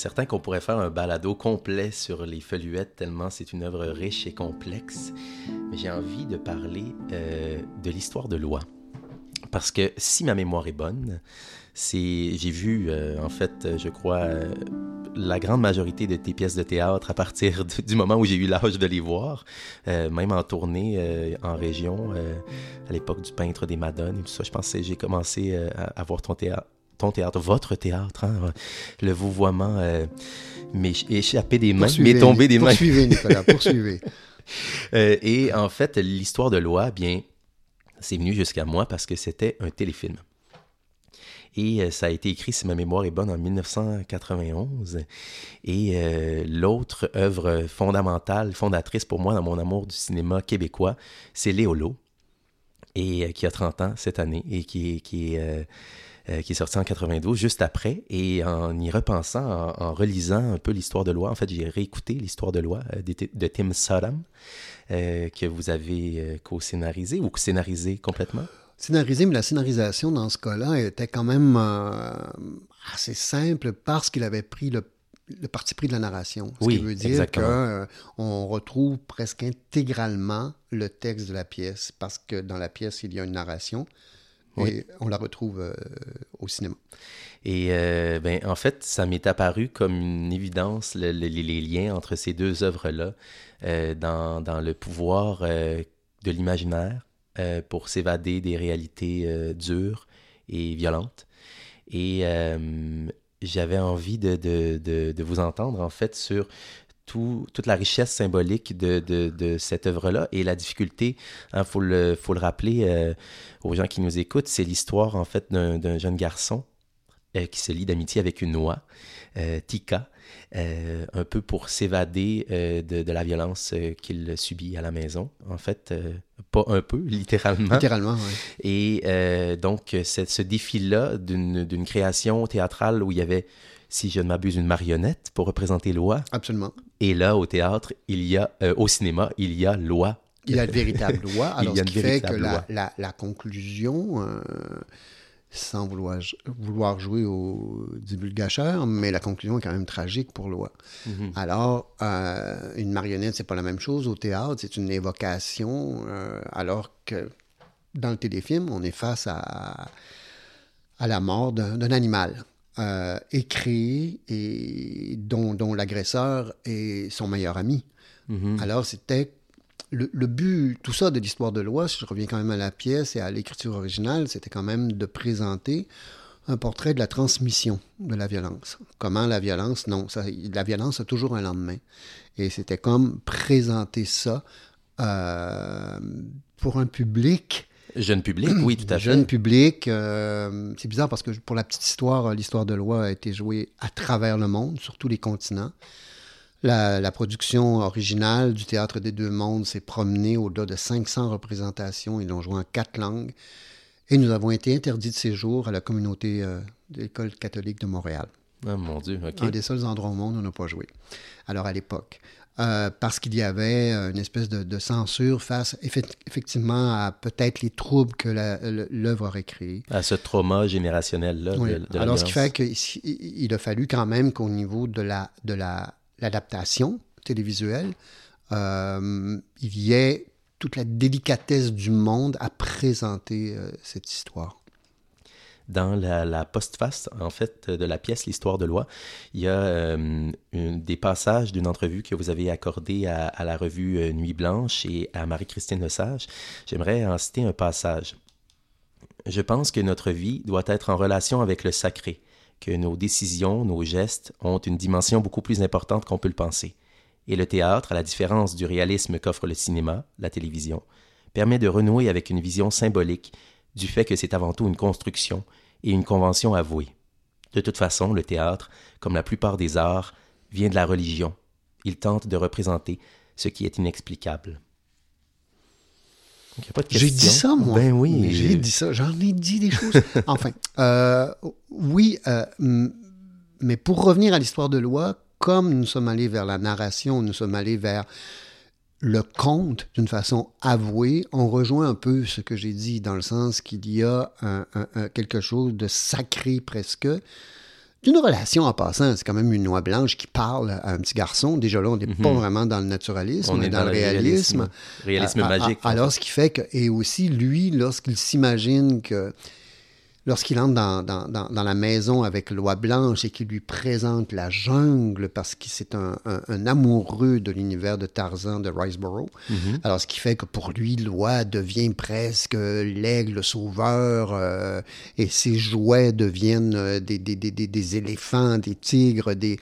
certain qu'on pourrait faire un balado complet sur les feuillettes, tellement c'est une œuvre riche et complexe. Mais j'ai envie de parler euh, de l'histoire de loi. Parce que si ma mémoire est bonne, c'est j'ai vu, euh, en fait, je crois, euh, la grande majorité de tes pièces de théâtre à partir du moment où j'ai eu l'âge de les voir, même en tournée en région, à l'époque du peintre des Madones et tout ça. Je pensais j'ai commencé à, à, voir ton théâtre ton théâtre, votre théâtre, hein, le vouvoiement euh, m'est échappé des mains, m'est tombé des mains. Poursuivez, Nicolas, poursuivez. Euh, et en fait, l'histoire de loi, bien, c'est venu jusqu'à moi parce que c'était un téléfilm. Et euh, ça a été écrit, si ma mémoire est bonne, en 1991. Et euh, l'autre œuvre fondamentale, fondatrice pour moi dans mon amour du cinéma québécois, c'est Léolo, et euh, qui a 30 ans cette année et qui, qui est... qui est sorti en 92, juste après. Et en y repensant, en, relisant un peu l'histoire de loi, en fait, j'ai réécouté l'histoire de loi de, Tim Sodom, que vous avez co-scénarisé ou scénarisé complètement scénarisé, mais la scénarisation dans ce cas-là était quand même euh, assez simple parce qu'il avait pris le, parti pris de la narration. Ce qui veut dire qu'on euh, retrouve presque intégralement le texte de la pièce parce que dans la pièce, il y a une narration. Et on la retrouve euh, au cinéma. Et ben, en fait, ça m'est apparu comme une évidence, les liens entre ces deux œuvres-là, dans, dans, le pouvoir de l'imaginaire euh, pour s'évader des réalités euh, dures et violentes. Et euh, j'avais envie de, de, de, vous entendre, en fait, sur tout, toute la richesse symbolique de, de cette œuvre-là et la difficulté, il hein, faut, le, faut le rappeler aux gens qui nous écoutent, c'est l'histoire, en fait, d'un jeune garçon qui se lie d'amitié avec une oie, Tika, euh, un peu pour s'évader euh, de, la violence euh, qu'il subit à la maison. En fait, pas un peu, littéralement. Littéralement, oui. Et donc, ce défi-là d'une création théâtrale où il y avait, si je ne m'abuse, une marionnette pour représenter Loi. Absolument. Et là, au théâtre, il y a, au cinéma, il y a Loi. Il y a une véritable loi. Alors, ce qui fait que la, la, la, conclusion sans vouloir, vouloir jouer au divulgateur, mais la conclusion est quand même tragique pour Loi. Mhm. Alors, euh, une marionnette, c'est pas la même chose. Au théâtre, c'est une évocation, euh, alors que dans le téléfilm, on est face à, à la mort d'un animal. Euh, écrit et dont, dont l'agresseur est son meilleur ami. Mhm. Alors, c'était le, but, tout ça de l'histoire de loi, si je reviens quand même à la pièce et à l'écriture originale, c'était quand même de présenter un portrait de la transmission de la violence. Comment la violence, non, ça, la violence a toujours un lendemain. Et c'était comme présenter ça euh, pour un public. Jeune public, oui, tout à fait. Jeune public. Euh, c'est bizarre parce que pour la petite histoire, l'histoire de loi a été jouée à travers le monde, sur tous les continents. La, production originale du Théâtre des Deux Mondes s'est promenée au-delà de 500 représentations. Ils l'ont joué en quatre langues. Et nous avons été interdits de séjour à la communauté euh, de l'École catholique de Montréal. Ah, mon Dieu, OK. Un des seuls endroits au monde où on n'a pas joué. Alors, à l'époque. Euh, parce qu'il y avait une espèce de, censure face effectivement à peut-être les troubles que l'œuvre aurait créés. À ce trauma générationnel-là. Oui. Alors, ce qui fait qu'il a fallu quand même qu'au niveau de la, de la l'adaptation télévisuelle, euh, il y ait toute la délicatesse du monde à présenter euh, cette histoire. Dans la, postface, en fait, de la pièce L'histoire de loi, il y a euh, des passages d'une entrevue que vous avez accordée à, à la revue Nuit Blanche et à Marie-Christine Lesage. J'aimerais en citer un passage. Je pense que notre vie doit être en relation avec le sacré, que nos décisions, nos gestes ont une dimension beaucoup plus importante qu'on peut le penser. Et le théâtre, à la différence du réalisme qu'offre le cinéma, la télévision, permet de renouer avec une vision symbolique du fait que c'est avant tout une construction et une convention avouée. De toute façon, le théâtre, comme la plupart des arts, vient de la religion. Il tente de représenter ce qui est inexplicable. J'ai dit ça, moi. Ben oui. J'ai dit ça. J'en ai dit des choses. enfin, euh, oui, euh, mais pour revenir à l'histoire de loi, comme nous sommes allés vers la narration, nous sommes allés vers le conte d'une façon avouée, on rejoint un peu ce que j'ai dit dans le sens qu'il y a quelque chose de sacré presque d'une relation en passant. C'est quand même une noix blanche qui parle à un petit garçon. Déjà là, on n'est pas mhm. vraiment dans le naturalisme, on, est, dans, le réalisme. Réalisme, magique. alors, ce qui fait que, et aussi, lui, lorsqu'il s'imagine que lorsqu'il entre dans, dans, dans, dans, la maison avec Loi Blanche et qu'il lui présente la jungle parce que c'est un, un, un, amoureux de l'univers de Tarzan de Riceboro. Mm -hmm. Alors, ce qui fait que pour lui, Loi devient presque l'aigle sauveur euh, et ses jouets deviennent euh, des, des, des, des, éléphants, des tigres, des...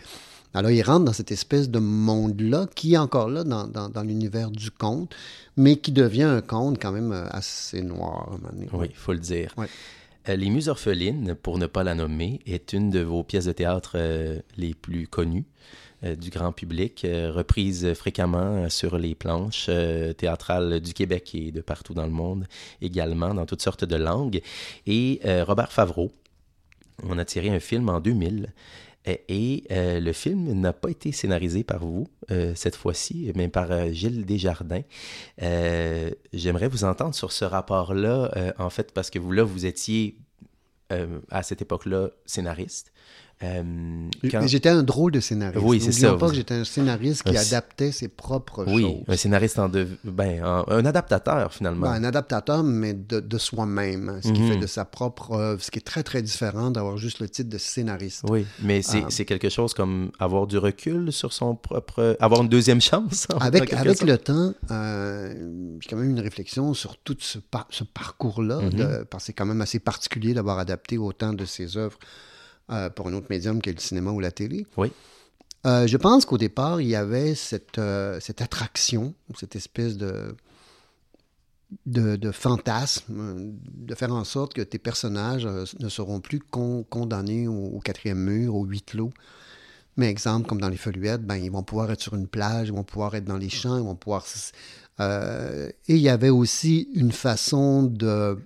Alors, il rentre dans cette espèce de monde-là qui est encore là dans, dans, dans l'univers du conte, mais qui devient un conte quand même euh, assez noir. Oui, il faut le dire. Ouais. Les Muses orphelines, pour ne pas la nommer, est une de vos pièces de théâtre euh, les plus connues euh, du grand public, euh, reprise fréquemment sur les planches théâtrales du Québec et de partout dans le monde, également dans toutes sortes de langues. Et Robert Favreau, on a tiré un film en 2000 et euh, le film n'a pas été scénarisé par vous euh, cette fois-ci, mais par euh, Gilles Desjardins. J'aimerais vous entendre sur ce rapport-là, en fait, parce que vous, là, vous étiez à cette époque-là scénariste. Euh, quand... J'étais un drôle de scénariste. Oui, c'est ça. pas que j'étais un scénariste qui un... adaptait ses propres oui, choses. Oui, un scénariste en de... ben, un, un adaptateur finalement. Ben, un adaptateur, mais de, de soi-même, hein, ce mm -hmm. qui fait de sa propre œuvre, ce qui est très très différent d'avoir juste le titre de scénariste. Oui, mais c'est euh... quelque chose comme avoir du recul sur son propre, avoir une deuxième chance. Avec avec le temps, euh, j'ai quand même une réflexion sur tout ce, par ce parcours-là, mm -hmm. parce que c'est quand même assez particulier d'avoir adapté autant de ses œuvres euh, pour un autre médium qu'est le cinéma ou la télé. Oui. Euh, je pense qu'au départ, il y avait cette, euh, cette attraction, cette espèce de, de, de, fantasme, de faire en sorte que tes personnages ne seront plus con, condamnés au, au, quatrième mur, au huit clos. Mais exemple, comme dans les Foluettes, ben, ils vont pouvoir être sur une plage, ils vont pouvoir être dans les champs, ils vont pouvoir... et il y avait aussi une façon de...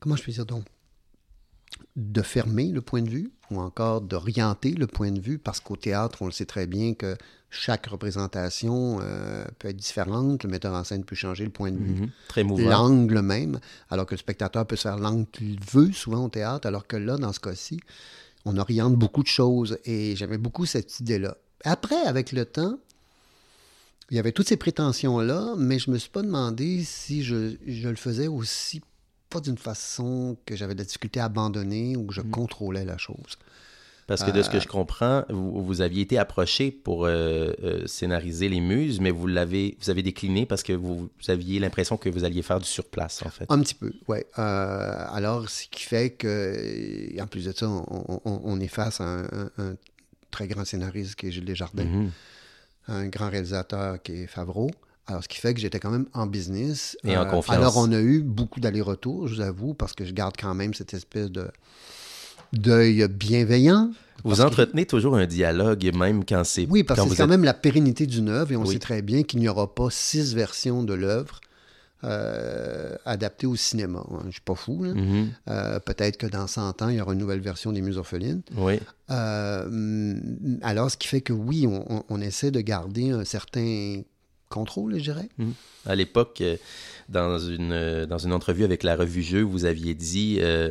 Comment je peux dire donc? De fermer le point de vue ou encore d'orienter le point de vue? Parce qu'au théâtre, on le sait très bien que chaque représentation euh, peut être différente. Le metteur en scène peut changer le point de vue. Mm -hmm. Très mouvant. L'angle même, alors que le spectateur peut se faire l'angle qu'il veut souvent au théâtre, alors que là, dans ce cas-ci, on oriente beaucoup de choses et j'avais beaucoup cette idée-là. Après, avec le temps, il y avait toutes ces prétentions-là, mais je me suis pas demandé si je, je le faisais aussi pas d'une façon que j'avais de la difficulté à abandonner ou que je mmh. contrôlais la chose. Parce que de ce que je comprends, vous, vous aviez été approché pour euh, euh, scénariser les muses, mais vous l'avez, vous avez décliné parce que vous, vous aviez l'impression que vous alliez faire du surplace, en fait. Un petit peu, oui. Euh, alors, ce qui fait que, en plus de ça, on, on, on est face à un, un, un, très grand scénariste qui est Gilles Desjardins, mmh. un grand réalisateur qui est Favreau. Alors, ce qui fait que j'étais quand même en business. Et en euh, confiance. Alors, on a eu beaucoup d'allers-retours, je vous avoue, parce que je garde quand même cette espèce de d'œil bienveillant. Vous entretenez que... toujours un dialogue, même quand c'est... Oui, parce que c'est quand êtes... même la pérennité d'une œuvre, et on oui. sait très bien qu'il n'y aura pas six versions de l'œuvre euh, adaptées au cinéma. Je ne suis pas fou. Mm -hmm. euh, Peut-être que dans 100 ans, il y aura une nouvelle version des Muses orphelines. Oui. Euh, alors, ce qui fait que oui, on, on essaie de garder un certain contrôle, je dirais. Mmh. À l'époque, euh, dans une, euh, dans une entrevue avec la revue Jeu, vous aviez dit, euh,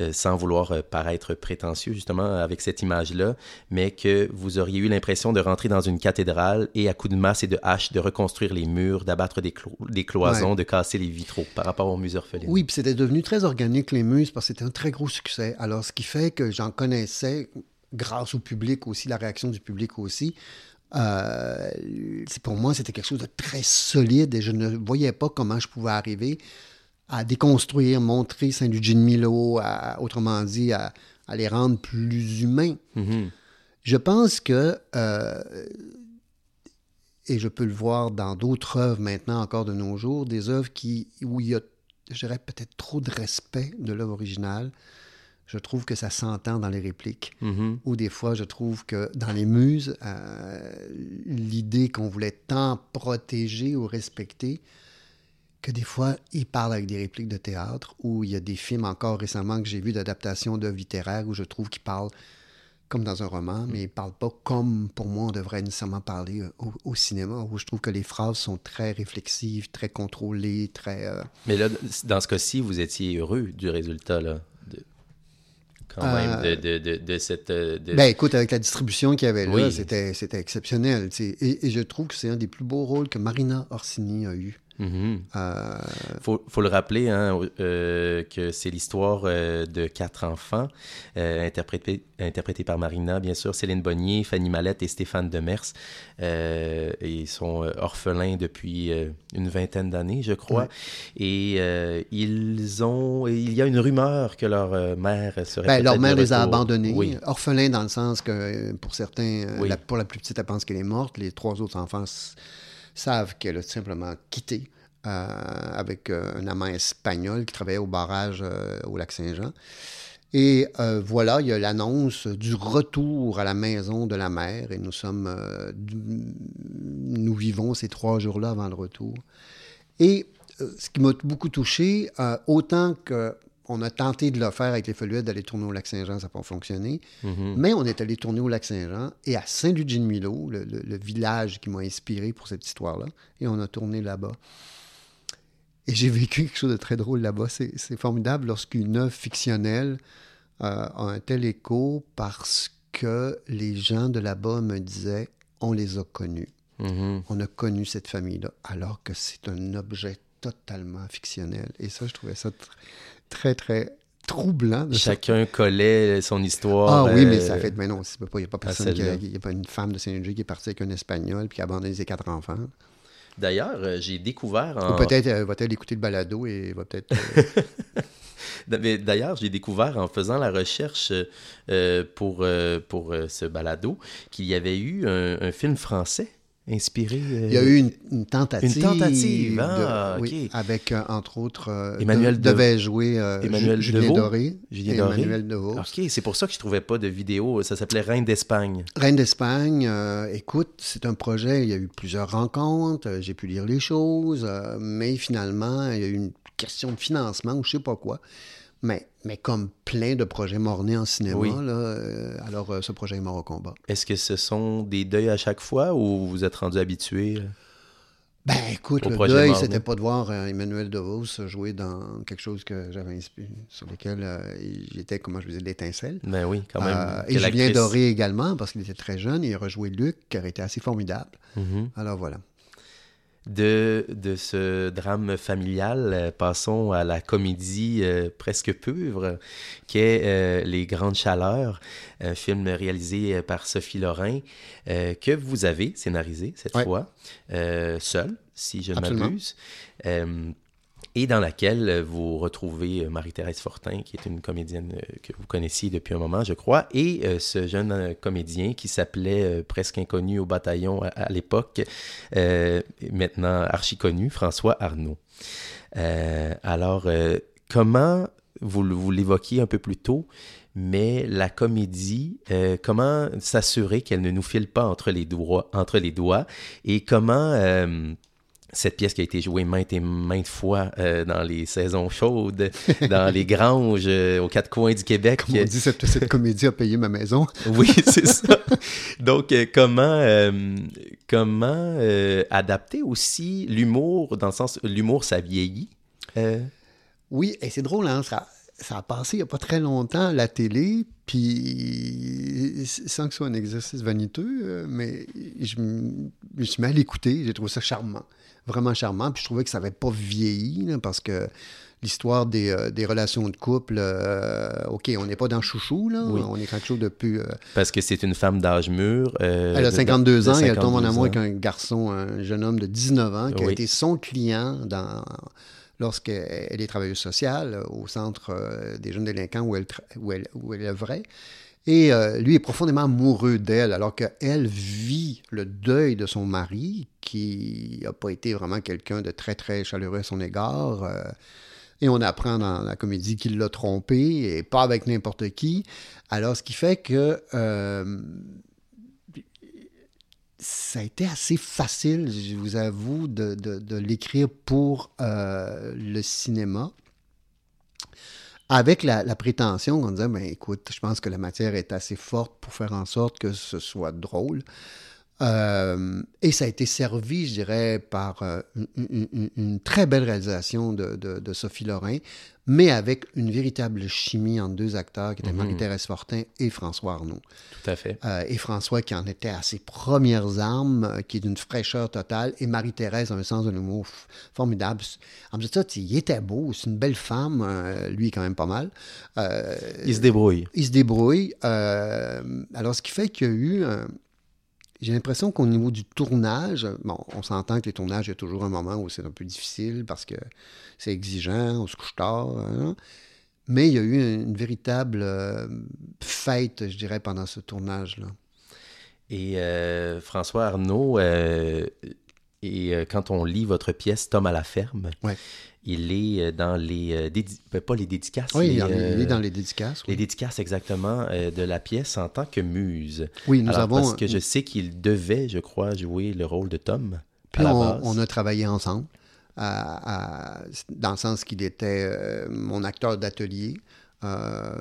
euh, sans vouloir paraître prétentieux justement avec cette image-là, mais que vous auriez eu l'impression de rentrer dans une cathédrale et à coups de masse et de hache de reconstruire les murs, d'abattre des, clo des, cloisons, ouais. de casser les vitraux par rapport aux muses orphelines. Oui, puis c'était devenu très organique les muses parce que c'était un très gros succès. Alors, ce qui fait que j'en connaissais grâce au public aussi, la réaction du public aussi. Euh, pour moi, c'était quelque chose de très solide et je ne voyais pas comment je pouvais arriver à déconstruire, montrer Saint-Ludger de Milo, à, autrement dit, à, à, les rendre plus humains. Mm -hmm. Je pense que, euh, et je peux le voir dans d'autres œuvres maintenant encore de nos jours, des œuvres qui, où il y a, je dirais, peut-être trop de respect de l'œuvre originale, je trouve que ça s'entend dans les répliques. Mm -hmm. Ou des fois, je trouve que dans les muses, euh, l'idée qu'on voulait tant protéger ou respecter, que des fois, ils parlent avec des répliques de théâtre, ou il y a des films encore récemment que j'ai vus d'adaptation d'œuvres littéraires où je trouve qu'ils parlent comme dans un roman, mais ils ne parlent pas comme, pour moi, on devrait nécessairement parler au, au, cinéma, où je trouve que les phrases sont très réflexives, très contrôlées, très... Euh... Mais là, dans ce cas-ci, vous étiez heureux du résultat, là quand même de, de, de, de, cette. De... Ben écoute, avec la distribution qu'il y avait là, oui. c'était exceptionnel. Et, et, je trouve que c'est un des plus beaux rôles que Marina Orsini a eu. Mhm. faut, faut, le rappeler hein, que c'est l'histoire de quatre enfants interprétés, interprétés par Marina, bien sûr, Céline Bonnier, Fanny Mallette et Stéphane Demers. et ils sont orphelins depuis une vingtaine d'années, je crois. Et ils ont, il y a une rumeur que leur mère serait ben, Leur mère les a abandonnés, orphelins dans le sens que pour certains, la, pour la plus petite, elle pense qu'elle est morte. Les trois autres enfants savent qu'elle a simplement quitté euh, avec euh, un amant espagnol qui travaillait au barrage euh, au lac Saint-Jean. Et voilà, il y a l'annonce du retour à la maison de la mère et nous sommes, nous vivons ces trois jours-là avant le retour. Et ce qui m'a beaucoup touché, autant que on a tenté de le faire avec les Foluettes, d'aller tourner au Lac-Saint-Jean, ça n'a pas fonctionné. Mm-hmm. Mais on est allé tourner au Lac-Saint-Jean et à Saint-Ludger-de-Milo, le, village qui m'a inspiré pour cette histoire-là. Et on a tourné là-bas. Et j'ai vécu quelque chose de très drôle là-bas. C'est formidable lorsqu'une œuvre fictionnelle euh, a un tel écho parce que les gens de là-bas me disaient on les a connus. Mm-hmm. On a connu cette famille-là, alors que c'est un objet totalement fictionnel. Et ça, je trouvais ça très, très troublant. Chacun collait son histoire. Ah oui, mais ça euh, fait. Mais non, il n'y a pas personne Il n'y a pas une femme de Saint-Louis qui est partie avec un Espagnol puis qui a abandonné ses quatre enfants. D'ailleurs, euh, j'ai découvert. En... Ou peut-être euh, va-t-elle écouter le balado et va peut-être. D'ailleurs, j'ai découvert en faisant la recherche pour, pour ce balado qu'il y avait eu un film français inspiré. Il y a eu une, tentative. Une tentative, ah, oui, avec, euh, entre autres, euh, Emmanuel de, devait jouer euh, Emmanuel Julien Doré. Julien Doré. Emmanuel Devaux. OK, c'est pour ça que je ne trouvais pas de vidéo. Ça s'appelait Reine d'Espagne. Reine d'Espagne, écoute, c'est un projet, il y a eu plusieurs rencontres, j'ai pu lire les choses, mais finalement, il y a eu une question de financement ou je ne sais pas quoi. Mais, mais comme plein de projets mornés en cinéma, là, euh, alors euh, ce projet est mort au combat. Est-ce que ce sont des deuils à chaque fois ou vous êtes rendu habitué? Ben écoute, le deuil, c'était pas de voir euh, Emmanuel DeVos jouer dans quelque chose que j'avais inspiré, sur lequel j'étais, comment je disais, l'étincelle. Ben oui, quand même. et Julien Doré également, parce qu'il était très jeune, et il a rejoué Luc, qui aurait été assez formidable. Mm-hmm. Alors voilà de, de ce drame familial, euh, passons à la comédie euh, presque pure, qui est euh, Les Grandes Chaleurs, un film réalisé par Sophie Lorrain, que vous avez scénarisé cette fois, seul, si je ne m'abuse et dans laquelle vous retrouvez euh, Marie-Thérèse Fortin, qui est une comédienne euh, que vous connaissiez depuis un moment, je crois, et euh, ce jeune comédien qui s'appelait presque inconnu au bataillon à, l'époque, maintenant archi connu, François Arnaud. alors, comment, vous, vous l'évoquiez un peu plus tôt, mais la comédie, comment s'assurer qu'elle ne nous file pas entre les doigts, entre les doigts et comment cette pièce qui a été jouée maintes et maintes fois euh, dans les saisons chaudes, dans les granges, euh, aux quatre coins du Québec. Comme on dit, cette, cette comédie a payé ma maison. oui, c'est ça. Donc, euh, comment, comment adapter aussi l'humour, dans le sens, l'humour, ça vieillit? Oui, et c'est drôle, hein, ça, ça a passé il n'y a pas très longtemps à la télé, puis sans que ce soit un exercice vaniteux, mais je, je me suis mal écouté, j'ai trouvé ça charmant vraiment charmant. Puis je trouvais que ça n'avait pas vieilli, parce que l'histoire des, euh, des, relations de couple, euh, OK, on n'est pas dans chouchou, là. On est quelque chose de plus... Euh, parce que c'est une femme d'âge mur. elle a 52 ans et elle tombe en amour avec un garçon, un jeune homme de 19 ans, qui a été son client dans lorsqu'elle est travailleuse sociale au centre des jeunes délinquants où elle, où elle, où elle œuvrait. Et euh, lui est profondément amoureux d'elle, alors qu'elle vit le deuil de son mari, qui n'a pas été vraiment quelqu'un de très, très chaleureux à son égard. Euh, et on apprend dans la comédie qu'il l'a trompé, et pas avec n'importe qui. Alors, ce qui fait que euh, ça a été assez facile, je vous avoue, de, de l'écrire pour le cinéma avec la, prétention qu'on disait, ben écoute, je pense que la matière est assez forte pour faire en sorte que ce soit drôle. Euh, et ça a été servi, je dirais, par euh, une, très belle réalisation de, de, de, Sophie Lorrain, mais avec une véritable chimie entre deux acteurs qui étaient -hmm. Marie-Thérèse Fortin et François Arnaud. Tout à fait. Euh, et François qui en était à ses premières armes, euh, qui est d'une fraîcheur totale, et Marie-Thérèse a un sens de l'humour formidable. En plus de ça, il était beau, c'est une belle femme, euh, lui quand même pas mal. il se débrouille. Il se débrouille. alors, ce qui fait qu'il y a eu j'ai l'impression qu'au niveau du tournage, bon, on s'entend que les tournages, il y a toujours un moment où c'est un peu difficile parce que c'est exigeant, on se couche tard. Hein? Mais il y a eu une, véritable euh, fête, je dirais, pendant ce tournage-là. Et euh, François Arnaud, euh, et quand on lit votre pièce Tom à la ferme, ouais. il est dans les dédi... pas les dédicaces. Oui, les, il, est, il est dans les dédicaces. Les dédicaces exactement de la pièce en tant que muse. Oui, nous Alors, avons parce que je sais qu'il devait, je crois, jouer le rôle de Tom. Puis on, on, a travaillé ensemble. À, à, dans le sens qu'il était euh, mon acteur d'atelier. Euh,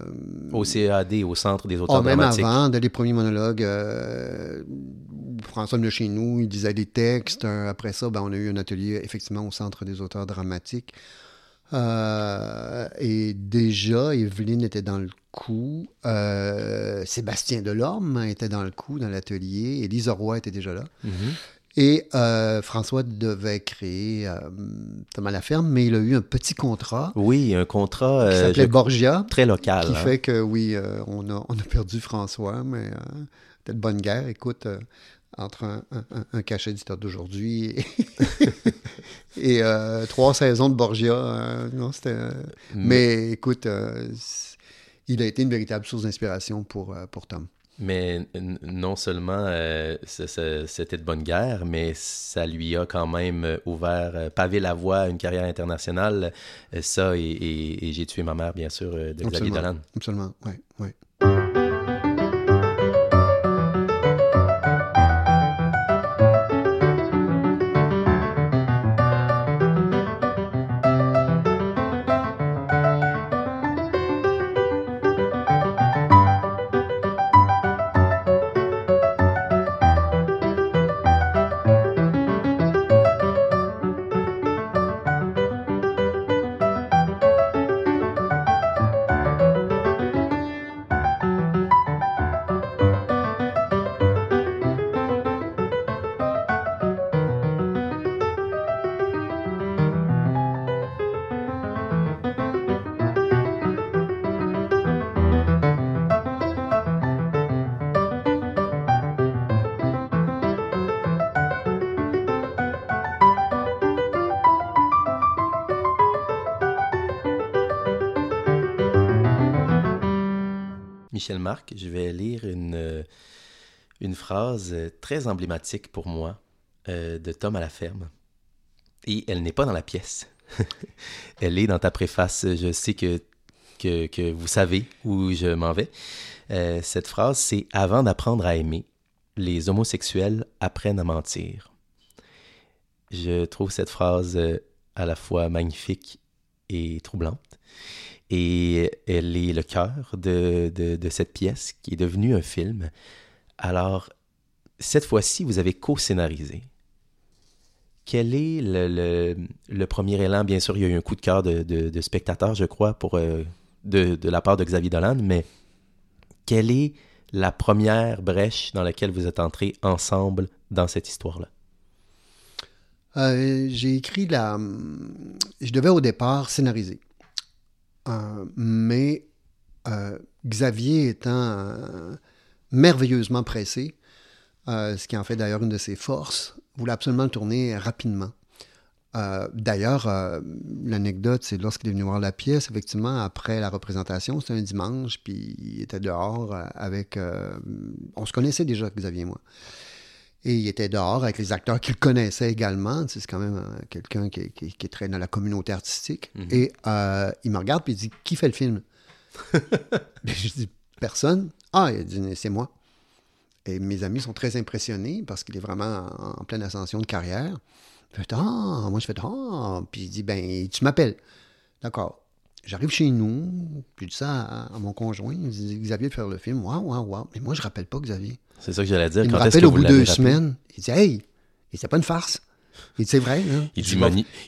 au CAD, au Centre des auteurs oh, même dramatiques. avant, dès les premiers monologues, euh, François de chez nous, il disait des textes. Après ça, ben, on a eu un atelier effectivement au Centre des auteurs dramatiques. Euh, et déjà, Evelyne était dans le coup. Euh, Sébastien Delorme était dans le coup, dans l'atelier. Élise Roy était déjà là. Mm -hmm. Et euh, François devait créer euh, Thomas la ferme, mais il a eu un petit contrat. Oui, un contrat qui s'appelait je... Borgia. Très local. Qui hein. fait que, oui, euh, on, a, on a perdu François, mais c'était de bonne guerre. Écoute, euh, entre un, un, un cachet d'histoire d'aujourd'hui et, et euh, trois saisons de Borgia, non, c'était. Mais... mais écoute, il a été une véritable source d'inspiration pour, pour Tom. Mais non seulement euh, c'était de bonne guerre, mais ça lui a quand même ouvert, euh, pavé la voie à une carrière internationale. Euh, ça, et, et, et J'ai tué ma mère, bien sûr, de Xavier Dolan. Absolument, oui, oui. Phrase très emblématique pour moi euh, de Tom à la ferme. Et elle n'est pas dans la pièce. elle est dans ta préface. Je sais que, que, que vous savez où je m'en vais. Euh, cette phrase, c'est Avant d'apprendre à aimer, les homosexuels apprennent à mentir. Je trouve cette phrase à la fois magnifique et troublante. Et elle est le cœur de, de, de, cette pièce qui est devenue un film. Alors, cette fois-ci, vous avez co-scénarisé. Quel est le, premier élan? Bien sûr, il y a eu un coup de cœur de, de spectateur, je crois, pour, euh, de, la part de Xavier Dolan, mais quelle est la première brèche dans laquelle vous êtes entrés ensemble dans cette histoire-là? Euh, J'ai écrit la... Je devais au départ scénariser. Euh, mais Xavier étant merveilleusement pressé, ce qui en fait d'ailleurs une de ses forces, voulait absolument tourner rapidement. d'ailleurs, l'anecdote, c'est lorsqu'il est venu voir la pièce, effectivement, après la représentation, c'était un dimanche, puis il était dehors avec... on se connaissait déjà, Xavier et moi. Et il était dehors avec les acteurs qu'il connaissait également. C'est quand même euh, quelqu'un qui, qui, qui, est très dans la communauté artistique. Mm -hmm. Et euh, il me regarde et il dit Qui fait le film Je dis Personne. Ah, il dit C'est moi. Et mes amis sont très impressionnés parce qu'il est vraiment en, en, pleine ascension de carrière. Je fais Ah, moi je fais Ah. Puis il dit Ben, tu m'appelles. D'accord. j'arrive chez nous, puis je dis ça à, mon conjoint, il dit Xavier de faire le film. Waouh, waouh, waouh. Mais moi, je rappelle pas Xavier. C'est ça que j'allais dire. Il me rappelle au bout de deux semaines. Il dit Hey, c'est pas une farce. Il dit, c'est vrai. Hein? Il dit,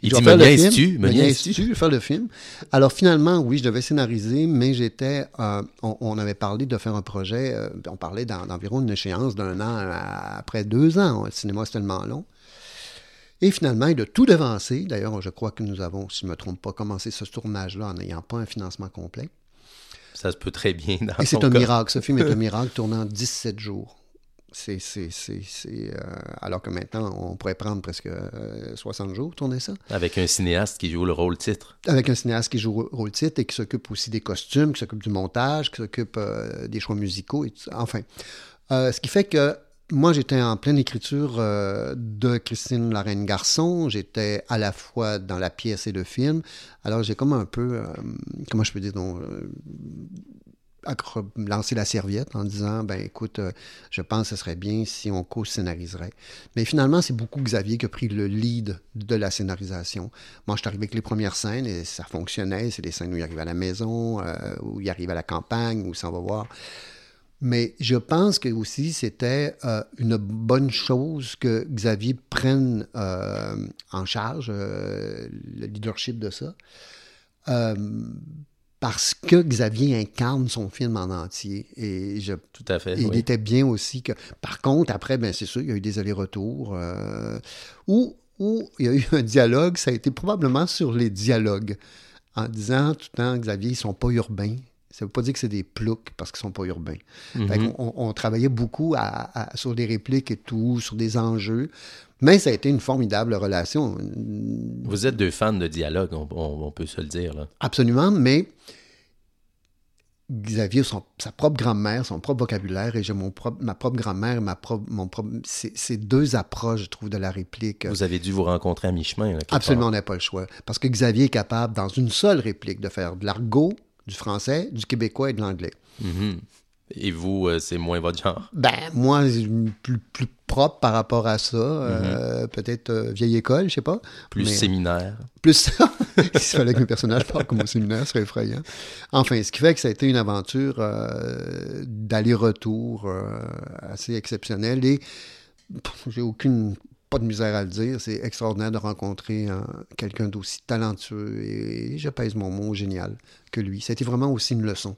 il dit, niaises-tu? Je vais faire le film. Alors, finalement, oui, je devais scénariser, mais j'étais, euh, on, avait parlé de faire un projet, euh, on parlait d'environ une échéance d'un an après deux ans. Le cinéma, c'est tellement long. Et finalement, il a tout devancé. D'ailleurs, je crois que nous avons, si je ne me trompe pas, commencé ce tournage-là en n'ayant pas un financement complet. Ça se peut très bien. Dans Et c'est un miracle. Ce film est un miracle tournant 17 jours. C'est, c'est, c'est, euh, alors que maintenant, on pourrait prendre presque 60 euh, jours tourner ça. Avec un cinéaste qui joue le rôle titre. Avec un cinéaste qui joue le rôle titre et qui s'occupe aussi des costumes, qui s'occupe du montage, qui s'occupe euh, des choix musicaux. Et Enfin, ce qui fait que moi, j'étais en pleine écriture de Christine la Reine Garçon. J'étais à la fois dans la pièce et le film. Alors, j'ai comme un peu, comment je peux dire, donc, lancer la serviette en disant ben écoute, euh, je pense que ce serait bien si on co-scénariserait. Mais finalement, c'est beaucoup Xavier qui a pris le lead de la scénarisation. Moi, je suis arrivé avec les premières scènes et ça fonctionnait. C'est des scènes où il arrive à la maison, euh, où il arrive à la campagne, où ça va voir. Mais je pense que aussi c'était euh, une bonne chose que Xavier prenne en charge le leadership de ça parce que Xavier incarne son film en entier. Et je, Tout à fait. Il était bien aussi que. Par contre, après, ben, c'est sûr, il y a eu des allers-retours. Euh, où, il y a eu un dialogue, ça a été probablement sur les dialogues. En disant tout le temps, Xavier, ils ne sont pas urbains. Ça ne veut pas dire que c'est des ploucs parce qu'ils ne sont pas urbains. Mm-hmm. on, travaillait beaucoup sur des répliques et tout, sur des enjeux. Mais ça a été une formidable relation. Vous êtes deux fans de dialogue, on, peut se le dire. Là. Absolument, mais Xavier, sa propre grammaire, son propre vocabulaire, et j'ai mon propre, ma propre grammaire, ma propre, mon propre, c'est deux approches, je trouve, de la réplique. Vous avez dû vous rencontrer à mi-chemin. Absolument, on n'a pas le choix. Parce que Xavier est capable, dans une seule réplique, de faire de l'argot, du français, du québécois et de l'anglais. Mm-hmm. Et vous, euh, c'est moins votre genre? Ben, moi, plus, plus propre par rapport à ça. Euh, mhm. Peut-être euh, vieille école, je sais pas. Plus séminaire. Plus ça. Il fallait que mes personnages parlent comme au séminaire, ce serait effrayant. Enfin, ce qui fait que ça a été une aventure d'aller-retour assez exceptionnelle. Et j'ai aucune pas de misère à le dire, c'est extraordinaire de rencontrer quelqu'un d'aussi talentueux et, je pèse mon mot génial que lui. C'était vraiment aussi une leçon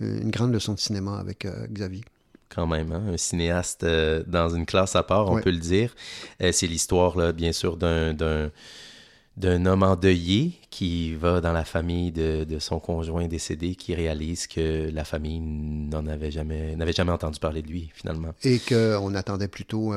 une grande leçon de cinéma avec euh, Xavier. Quand même, hein, un cinéaste euh, dans une classe à part, on peut le dire. Euh, c'est l'histoire, bien sûr, d'un, d'un, homme endeuillé qui va dans la famille de, de, son conjoint décédé, qui réalise que la famille n'en avait jamais, n'avait jamais entendu parler de lui, finalement. Et qu'on attendait plutôt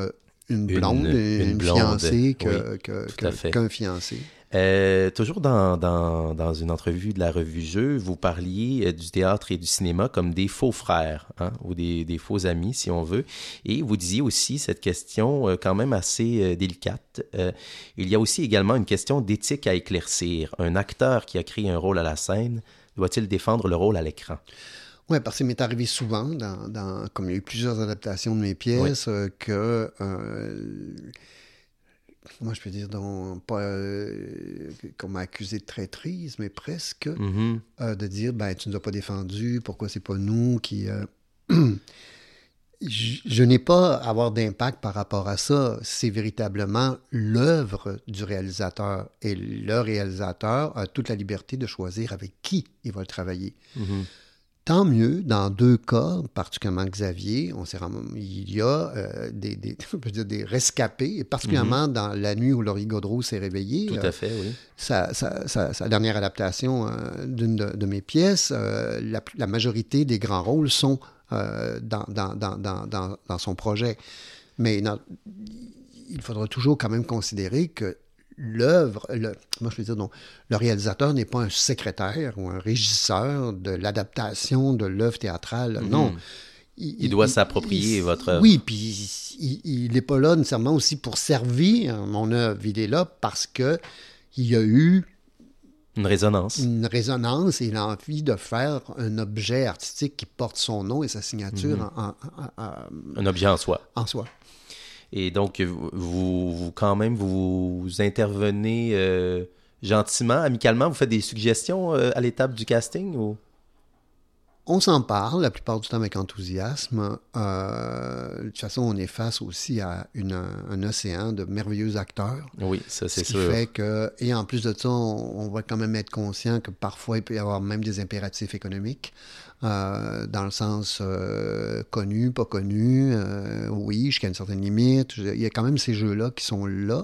une blonde, une, fiancée qu'un fiancé. Euh, toujours dans, dans, dans, une entrevue de la revue Jeu, vous parliez euh, du théâtre et du cinéma comme des faux frères, hein, ou des, des, faux amis, si on veut. Et vous disiez aussi cette question euh, quand même assez délicate. il y a aussi également une question d'éthique à éclaircir. Un acteur qui a créé un rôle à la scène, doit-il défendre le rôle à l'écran? Oui, parce que m'est arrivé souvent, dans, dans, comme il y a eu plusieurs adaptations de mes pièces, que moi je peux dire, donc, pas euh, qu'on m'a accusé de traîtrise, mais presque, mm-hmm. euh, de dire, ben, tu ne nous as pas défendu, pourquoi c'est pas nous qui... Euh, je, n'ai pas à avoir d'impact par rapport à ça. C'est véritablement l'œuvre du réalisateur. Et le réalisateur a toute la liberté de choisir avec qui il va le travailler. Mm-hmm. Tant mieux, dans deux cas, particulièrement Xavier, on il y a euh, des, des, rescapés, et particulièrement mhm. dans La nuit où Laurie Gaudreau s'est réveillé. Tout à fait, oui. Sa, sa, dernière adaptation euh, d'une de, mes pièces, euh, la, la, majorité des grands rôles sont dans, dans, dans, dans, son projet. Mais il faudra toujours quand même considérer que l'œuvre, le, moi je veux dire, non, le réalisateur n'est pas un secrétaire ou un régisseur de l'adaptation de l'œuvre théâtrale. Mhm. Non. Il, doit s'approprier votre Oui, puis il n'est pas là nécessairement aussi pour servir mon œuvre. Il est là parce que il y a eu une résonance. Une résonance et il a envie de faire un objet artistique qui porte son nom et sa signature mhm. en, un objet en soi. En soi. Et donc, vous, vous quand même, vous, intervenez euh, gentiment, amicalement, vous faites des suggestions à l'étape du casting ou? On s'en parle la plupart du temps avec enthousiasme. Euh, de toute façon, on est face aussi à un océan de merveilleux acteurs. Oui, ça c'est sûr. Fait que, et en plus de ça, on, va quand même être conscient que parfois il peut y avoir même des impératifs économiques. Euh, dans le sens euh, connu, pas connu, oui, jusqu'à une certaine limite. Il y a quand même ces jeux-là qui sont là.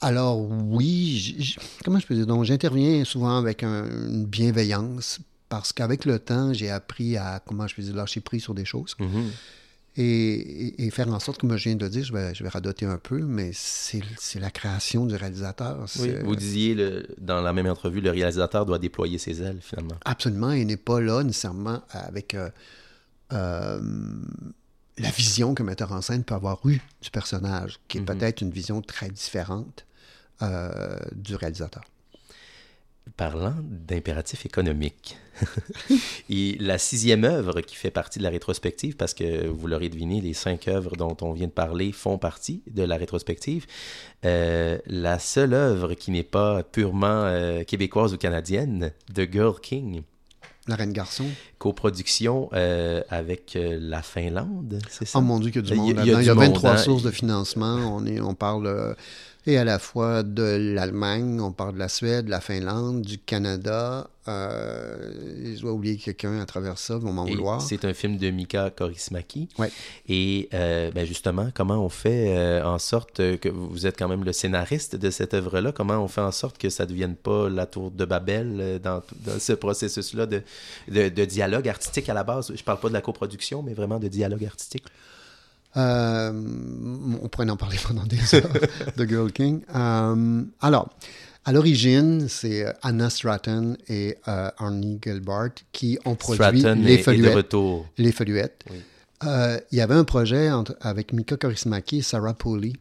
Alors oui, comment je peux dire? Donc j'interviens souvent avec une bienveillance parce qu'avec le temps, j'ai appris à, comment je peux dire, lâcher prise sur des choses. Mm-hmm. Et, faire en sorte, comme je viens de le dire, je vais, je vais radoter un peu, mais c'est la création du réalisateur. Oui, vous disiez le, dans la même entrevue, le réalisateur doit déployer ses ailes, finalement. Absolument, il n'est pas là nécessairement avec euh, euh, la vision qu'un metteur en scène peut avoir eue du personnage, qui est mm-hmm. peut-être une vision très différente euh, du réalisateur. Parlant d'impératif économique, et la sixième œuvre qui fait partie de la rétrospective, parce que vous l'aurez deviné, les cinq œuvres dont on vient de parler font partie de la rétrospective, euh, la seule œuvre qui n'est pas purement euh, québécoise ou canadienne, The Girl King. La Reine Garçon. Coproduction avec la Finlande, c'est ça? Oh mon Dieu, qu'il y a du monde Il y a, 23 hein? sources de financement. On, est, on parle et à la fois de l'Allemagne, on parle de la Suède, de la Finlande, du Canada. Euh, je dois oublier quelqu'un à travers ça, vont m'en vouloir. C'est un film de Mika Korismaki. Ouais. Et euh, ben justement, comment on fait euh, en sorte que vous êtes quand même le scénariste de cette œuvre-là, comment on fait en sorte que ça ne devienne pas la tour de Babel euh, dans, dans ce processus-là de, de, de, dialogue artistique à la base? Je ne parle pas de la coproduction, mais vraiment de dialogue artistique. Euh, on pourrait en parler pendant des heures, de Girl King. Euh, alors, à l'origine, c'est Anna Stratton et euh, Arnie Gilbert qui ont produit les, feuillettes, les feuillettes. il y avait un projet avec Mika Korismaki et Sarah Pooley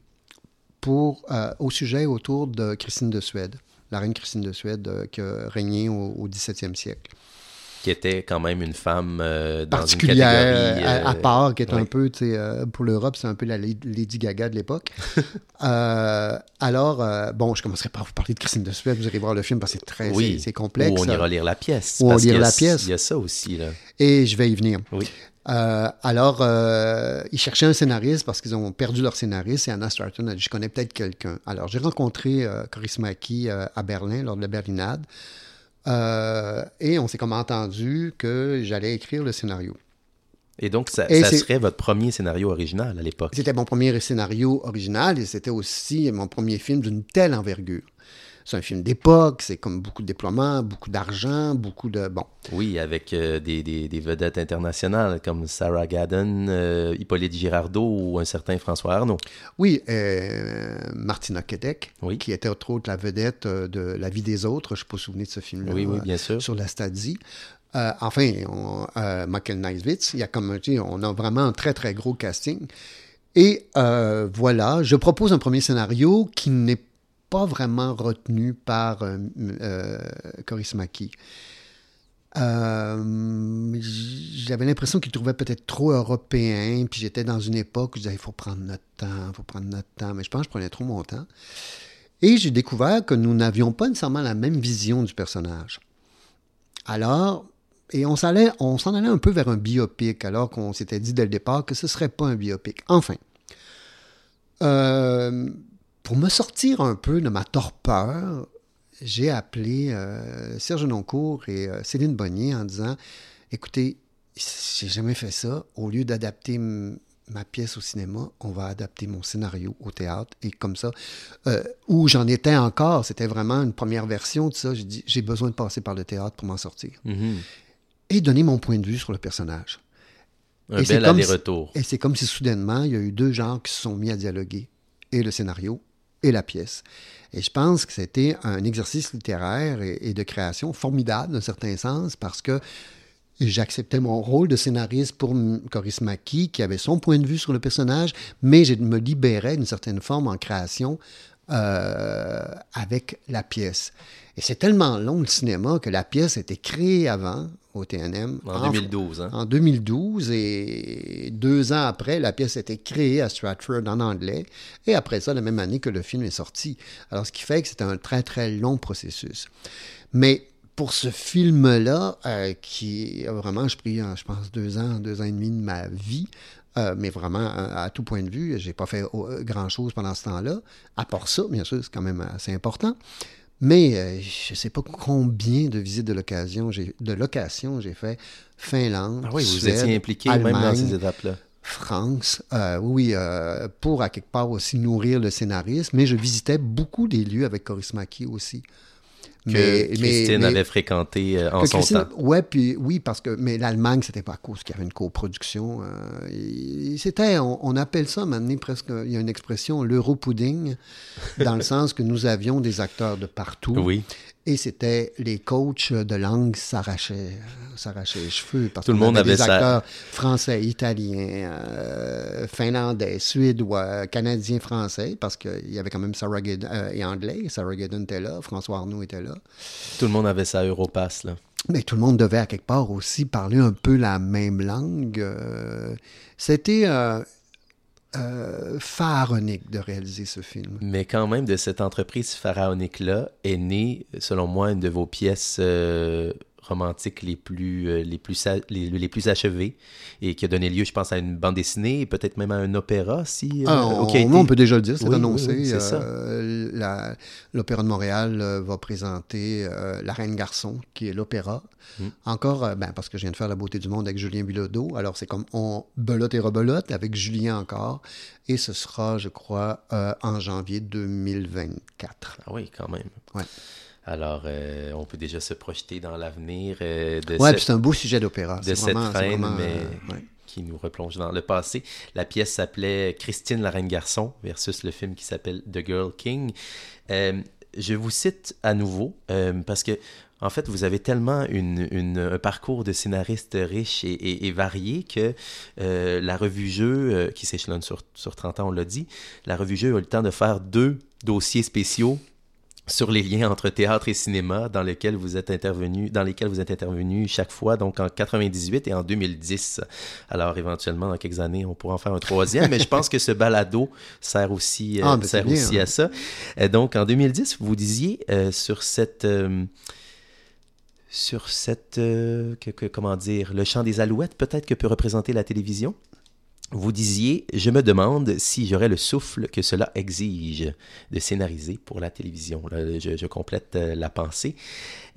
pour, au sujet autour de Christine de Suède, la reine Christine de Suède qui a régné au, au 17e siècle qui était quand même une femme euh, dans particulière, une catégorie, à, euh, part, qui est un peu, tu sais, euh, pour l'Europe, c'est un peu la Lady Gaga de l'époque. alors, bon, je commencerai par vous parler de Christine de Suède, vous irez voir le film parce que c'est très, oui. c'est complexe. Ou on ira lire la pièce. Ou on lire la pièce. Il y a ça aussi, là. Et je vais y venir. Oui. alors, ils cherchaient un scénariste parce qu'ils ont perdu leur scénariste et Anna Stratton a dit, je connais peut-être quelqu'un. Alors, j'ai rencontré Coris Maki à Berlin lors de la Berlinade. Euh, et on s'est comme entendu que j'allais écrire le scénario. Et donc, ça, serait votre premier scénario original à l'époque? C'était mon premier scénario original et c'était aussi mon premier film d'une telle envergure. C'est un film d'époque, c'est comme beaucoup de déploiements, beaucoup d'argent, beaucoup de... Bon. Oui, avec euh, des, des, vedettes internationales comme Sarah Gadden, euh, Hippolyte Girardot ou un certain François Arnaud. Oui, euh, Martina Kedek, qui était entre autres la vedette de La vie des autres, je ne suis pas souvenu de ce film-là. Oui, oui, bien sûr. Sur la Stadie. enfin, on, Michael Neiswitz, il y a comme, on a vraiment un très, très gros casting. Et voilà, je propose un premier scénario qui n'est pas vraiment retenu par euh, euh Maki. Euh, j'avais l'impression qu'il trouvait peut-être trop européen, puis j'étais dans une époque où je disais, il faut prendre notre temps, il faut prendre notre temps, mais je pense que je prenais trop mon temps. Et j'ai découvert que nous n'avions pas nécessairement la même vision du personnage. Alors, et on s'en allait, allait un peu vers un biopic, alors qu'on s'était dit dès le départ que ce ne serait pas un biopic. Enfin, euh, pour me sortir un peu de ma torpeur, j'ai appelé euh, Serge Noncourt et euh, Céline Bonnier en disant Écoutez, j'ai jamais fait ça. Au lieu d'adapter ma pièce au cinéma, on va adapter mon scénario au théâtre. Et comme ça, euh, où j'en étais encore, c'était vraiment une première version de ça. J'ai dit J'ai besoin de passer par le théâtre pour m'en sortir. Mm-hmm. Et donner mon point de vue sur le personnage. Un et bel aller-retour. et c'est comme si soudainement, il y a eu deux genres qui se sont mis à dialoguer. Et le scénario et la pièce. Et je pense que c'était un exercice littéraire et, de création formidable, d'un certain sens, parce que j'acceptais mon rôle de scénariste pour Coris Maki, qui avait son point de vue sur le personnage, mais je me libérais d'une certaine forme en création avec la pièce. Et c'est tellement long le cinéma que la pièce a été créée avant au TNM. En, 2012. Hein? En 2012. Et deux ans après, la pièce a été créée à Stratford en anglais. Et après ça, la même année que le film est sorti. Alors, ce qui fait que c'est un très, très long processus. Mais pour ce film-là, euh, qui a vraiment, je pris, je pense, deux ans, deux ans et demi de ma vie, euh, mais vraiment, à, tout point de vue, j'ai pas fait euh, grand-chose pendant ce temps-là. À part ça, bien sûr, c'est quand même assez important. Mais euh, je ne sais pas combien de visites de location j'ai de location j'ai fait Finlande. Ah oui, vous étiez impliqué même dans ces étapes-là. France, euh, oui, euh, pour à quelque part aussi nourrir le scénariste, mais je visitais beaucoup des lieux avec Coris Maki aussi que Christine avait fréquenté euh, en son temps. Ouais, puis oui, parce que mais l'Allemagne, c'était pas à cause qu'il y avait une coproduction. Euh, c'était, on, appelle ça maintenant presque, il y a une expression, l'euro-pudding, dans le sens que nous avions des acteurs de partout. Oui. Et c'était les coachs de langue s'arrachaient, s'arrachaient les cheveux parce tout le monde avait, des acteurs français, italiens, euh, finlandais, suédois, canadiens, français parce qu'il y avait quand même Sarah euh, et anglais. Sarah Giddon était là, François Arnaud était là. Tout le monde avait sa Europass là. Mais tout le monde devait à quelque part aussi parler un peu la même langue. Euh, c'était euh, pharaonique de réaliser ce film. Mais quand même, de cette entreprise pharaonique-là est née, selon moi, une de vos pièces euh, romantiques les plus, euh, les, plus, les, plus achevées et qui a donné lieu, je pense, à une bande dessinée et peut-être même à un opéra, si... Ah, on, peut déjà le dire, c'est annoncé. L'Opéra de Montréal va présenter La Reine Garçon, qui est l'opéra. Hmm. Encore, ben, parce que je viens de faire La Beauté du Monde avec Julien Bilodeau, alors c'est comme on belote et rebelote avec Julien encore, et ce sera, je crois, en janvier 2024. Ah oui, quand même. Ouais. Alors, euh, on peut déjà se projeter dans l'avenir euh, de ouais, c'est un beau sujet d'opéra. De cette reine, mais euh, qui nous replonge dans le passé. La pièce s'appelait Christine la reine garçon versus le film qui s'appelle The Girl King. je vous cite à nouveau parce que en fait, vous avez tellement une, un parcours de scénariste riche et, varié que la revue Jeu, qui s'échelonne sur, sur 30 ans, on l'a dit, la revue Jeu a eu le temps de faire deux dossiers spéciaux sur les liens entre théâtre et cinéma dans lesquels vous êtes intervenu, dans lesquels vous êtes intervenu chaque fois, donc en 98 et en 2010. Alors éventuellement dans quelques années, on pourra en faire un troisième, mais je pense que ce balado sert aussi, euh, ah, ben, sert aussi à hein. ça. Euh, donc en 2010, vous disiez euh, sur cette sur cette que, comment dire le chant des alouettes peut-être que peut représenter la télévision? Vous disiez, je me demande si j'aurais le souffle que cela exige de scénariser pour la télévision. je, complète euh, la pensée.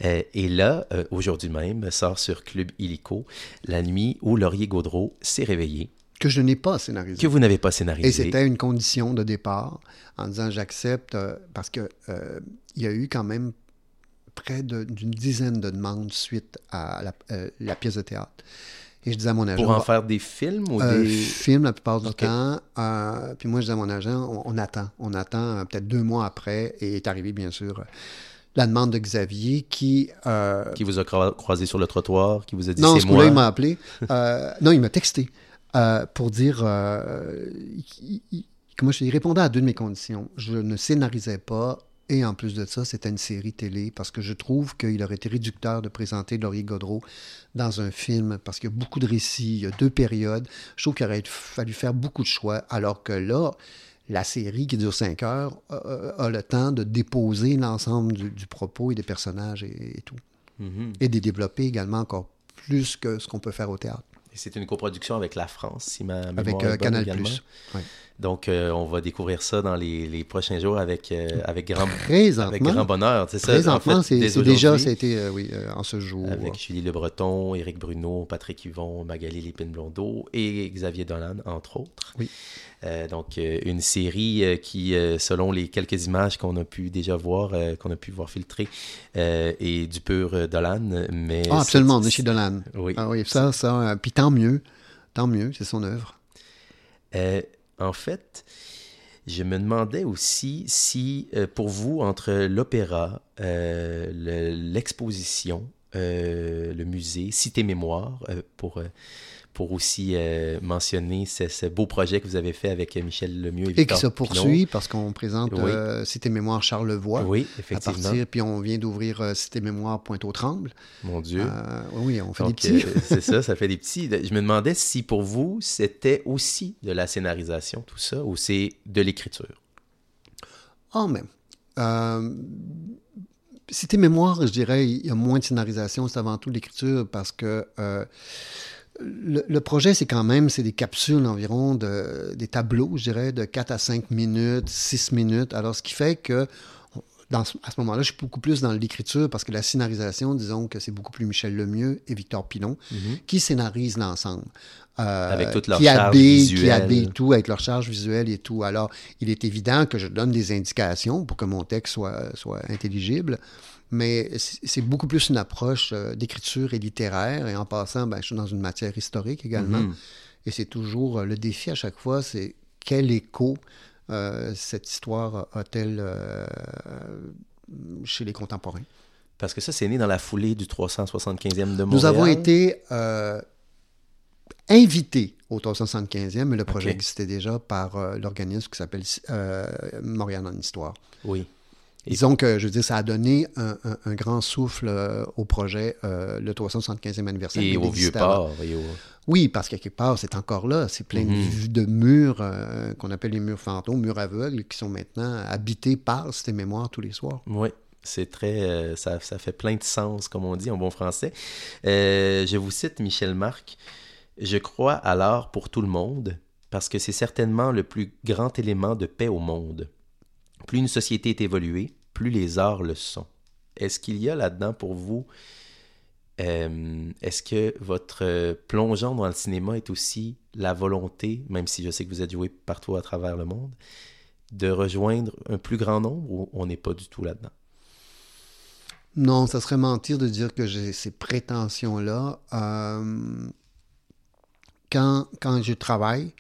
Euh, et là, euh, aujourd'hui même, sort sur Club Illico la nuit où Laurier Gaudreau s'est réveillé. Que je n'ai pas scénarisé. Que vous n'avez pas scénarisé. Et c'était une condition de départ en disant j'accepte parce que il y a eu quand même près d'une dizaine de demandes suite à la pièce de théâtre. Et je disais à mon agent. Pour en faire des films ou euh, des. Films la plupart du temps. Euh, puis moi, je disais à mon agent, on, attend. On attend euh, peut-être deux mois après. Et est arrivé, bien sûr, la demande de Xavier qui. qui vous a croisé sur le trottoir, qui vous a dit Non, ce coup-là, il m'a appelé. non, il m'a texté pour dire. je, il répondait à deux de mes conditions. Je ne scénarisais pas et en plus de ça, c'était une série télé parce que je trouve qu'il aurait été réducteur de présenter Laurier Godreau dans un film parce qu'il y a beaucoup de récits, il y a deux périodes. Je trouve qu'il aurait fallu faire beaucoup de choix alors que là, la série qui dure cinq heures a, le temps de déposer l'ensemble du, propos et des personnages et, tout. Mm-hmm. Et de développer également encore plus que ce qu'on peut faire au théâtre. Et c'est une coproduction avec la France, si ma mémoire Avec euh, Canal+. Également. Donc, euh, on va découvrir ça dans les, prochains jours avec, euh, avec, grand, avec grand bonheur. C'est ça, en fait, c'est déjà, ça a été, oui, en ce jour. Avec Julie Le Breton, Éric Bruno, Patrick Yvon, Magali Lépine-Blondeau et Xavier Dolan, entre autres. Oui. donc, une série qui, selon les quelques images qu'on a pu déjà voir, qu'on a pu voir filtrer, est du pur Dolan. Mais ah, absolument, chez Dolan. Oui. Ah oui, ça, ça, puis tant mieux, tant mieux, c'est son œuvre. En fait, je me demandais aussi si, euh, pour vous, entre l'opéra, euh, l'exposition, le musée Cité Mémoire pour pour aussi euh, mentionner ce, beau projet que vous avez fait avec Michel Lemieux et, et qui se poursuit parce qu'on présente euh, Cité Mémoire Charlevoix. Oui, effectivement. À partir, puis on vient d'ouvrir euh, Cité Mémoire Pointe-aux-Trembles. Mon Dieu. oui, on fait des petits. c'est ça, ça fait des petits. Je me demandais si pour vous, c'était aussi de la scénarisation, tout ça, ou c'est de l'écriture? Ah, même. Cité Mémoire, je dirais, il y a moins de scénarisation, c'est avant tout l'écriture parce que le, projet, c'est quand même, c'est des capsules environ, de, des tableaux, je dirais, de 4 à 5 minutes, 6 minutes. Alors, ce qui fait que, dans, à ce moment-là, je suis beaucoup plus dans l'écriture parce que la scénarisation, disons que c'est beaucoup plus Michel Lemieux et Victor Pilon mhm. qui scénarisent l'ensemble. Euh, avec toute leur qui charge visuelle. Qui habillent tout, avec leur charge visuelle et tout. Alors, il est évident que je donne des indications pour que mon texte soit, soit intelligible mais c'est beaucoup plus une approche euh, d'écriture et littéraire. Et en passant, ben, je suis dans une matière historique également. Mm-hmm. Et c'est toujours euh, le défi à chaque fois, c'est quel écho euh, cette histoire a-t-elle chez les contemporains? Parce que ça, c'est né dans la foulée du 375e de Montréal. Nous avons été invités au 375e, mais le projet existait déjà par l'organisme qui s'appelle Montréal en Histoire. Oui. Disons que, je veux dire, ça a donné un, grand souffle euh, au projet, euh, le 375e anniversaire. Et au vieux port. Oui, parce qu'à quelque part, c'est encore là. C'est plein mhm. de, murs euh, qu'on appelle les murs fantômes, murs aveugles, qui sont maintenant habités par ces mémoires tous les soirs. Oui. C'est très. ça, ça, fait plein de sens, comme on dit en bon français. je vous cite Michel Marc. Je crois alors pour tout le monde, parce que c'est certainement le plus grand élément de paix au monde. Plus une société est évoluée, plus les arts le sont. Est-ce qu'il y a là-dedans pour vous, euh, est-ce que votre plongeon dans le cinéma est aussi la volonté, même si je sais que vous êtes joué partout à travers le monde, de rejoindre un plus grand nombre ou on n'est pas du tout là-dedans? Non, ça serait mentir de dire que j'ai ces prétentions-là. Euh, quand, quand je travaille,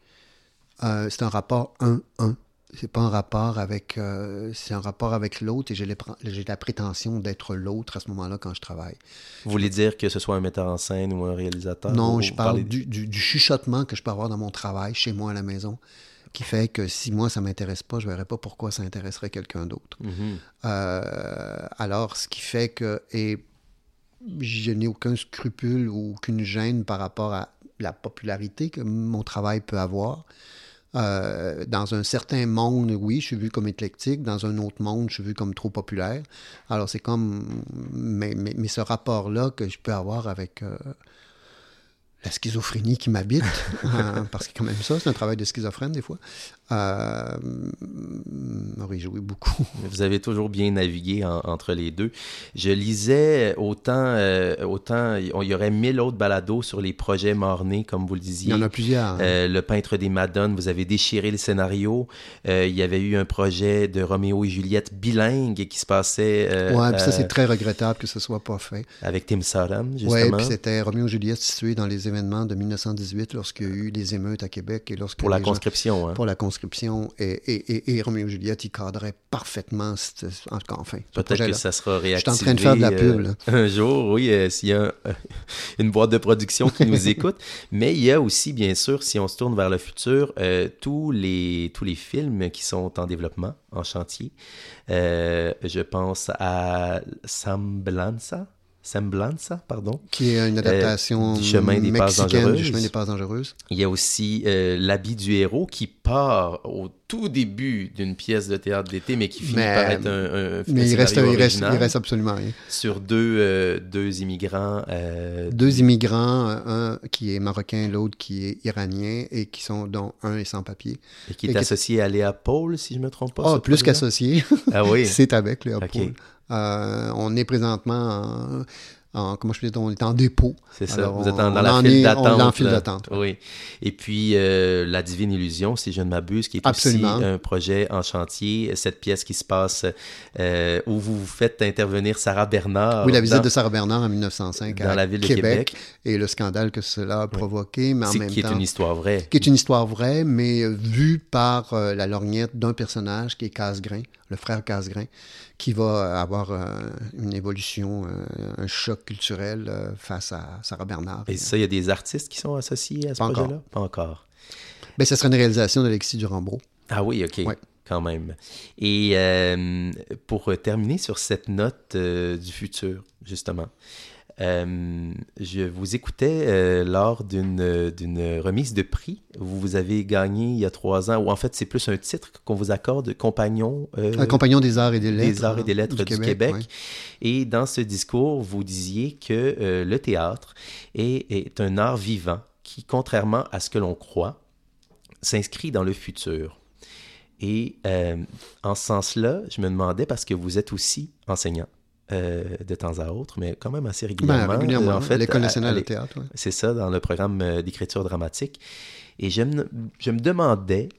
euh, c'est un rapport 1-1 c'est pas un rapport avec euh, c'est un rapport avec l'autre et j'ai la prétention d'être l'autre à ce moment-là quand je travaille. Vous voulez dire que ce soit un metteur en scène ou un réalisateur Non, je parle du, chuchotement que je peux avoir dans mon travail, chez moi à la maison, qui fait que si moi ça m'intéresse pas, je verrais pas pourquoi ça intéresserait quelqu'un d'autre. Mm-hmm. Euh, alors, ce qui fait que et je n'ai aucun scrupule ou aucune gêne par rapport à la popularité que mon travail peut avoir. Euh, dans un certain monde, oui, je suis vu comme éclectique. Dans un autre monde, je suis vu comme trop populaire. Alors, c'est comme. Mais, ce rapport-là que je peux avoir avec. Euh, la schizophrénie qui m'habite, hein, parce que quand même ça, c'est un travail de schizophrène des fois, euh, m'a réjoui beaucoup. Vous avez toujours bien navigué entre les deux. Je lisais autant, euh, autant il y aurait mille autres balados sur les projets mornés, comme vous le disiez. Il y en a plusieurs. Hein. Euh, le peintre des Madones, vous avez déchiré le scénario. Euh, il y avait eu un projet de Roméo et Juliette bilingue qui se passait. puis ça, c'est très regrettable que ce soit pas fait. Avec Tim Sodom, justement. Oui, puis c'était Roméo et Juliette situé dans les événements de 1918 lorsqu'il y a eu les émeutes à Québec et lorsque. Pour la conscription, hein. Pour la conscription et, et, et, Roméo et Juliette, ils cadraient parfaitement, enfin. Peut-être que ça sera réactivé. Je suis en train de faire de la pub, là. Euh, un jour, oui, euh, s'il y a une boîte de production qui nous écoute. Mais il y a aussi, bien sûr, si on se tourne vers le futur, euh, tous, les, tous les films qui sont en développement, en chantier. je pense à Semblanza, Semblanza, pardon. Qui est une adaptation du chemin des passes dangereuses. Du chemin des passes dangereuses. Il y a aussi l'habit du héros qui part au tout début d'une pièce de théâtre d'été, mais qui finit par être un, un, Mais il reste, il, reste, il reste, absolument rien. Sur deux, euh, deux immigrants. Euh, deux immigrants, un qui est marocain, l'autre qui est iranien, et qui sont, dont un est sans papier. Et qui est associé à Léa Paul, si je ne me trompe pas. Oh, plus qu'associé. Ah oui. C'est avec Léa Paul. Euh, on est présentement comment je peux dire, on est en dépôt. C'est ça, vous êtes dans la file d'attente. Dans file d'attente. Oui. Et puis, euh, La Divine Illusion, si je ne m'abuse, qui est aussi un projet en chantier, cette pièce qui se passe euh, où vous faites intervenir Sarah Bernard. Oui, la visite de Sarah Bernard en 1905 dans la ville de Québec, Et le scandale que cela a provoqué, mais en même qui temps... Qui est une histoire vraie. Qui est une histoire vraie, mais vue par euh, la lorgnette d'un personnage qui est Casgrain, le frère Casgrain, qui va avoir une évolution, un choc culturel face à Sarah Bernard. Et ça, il y a des artistes qui sont associés à ce projet-là? Pas encore. Bien, ce serait une réalisation d'Alexis Durambro. Ah oui, OK. Quand même. Et euh, pour terminer sur cette note euh, du futur, justement, euh, je vous écoutais lors d'une remise de prix. Vous, vous avez gagné il y a trois ans, ou en fait, c'est plus un titre qu'on vous accorde, compagnon. un compagnon des arts et des lettres. Des arts et des lettres du, Québec. Et dans ce discours, vous disiez que le théâtre est, est un art vivant qui, contrairement à ce que l'on croit, s'inscrit dans le futur. Et euh, en ce sens-là, je me demandais, parce que vous êtes aussi enseignant euh, de temps à autre, mais quand même assez régulièrement. Ben, régulièrement, en fait, l'École nationale de théâtre. C'est ça, dans le programme euh, d'écriture dramatique. Et je me, je me demandais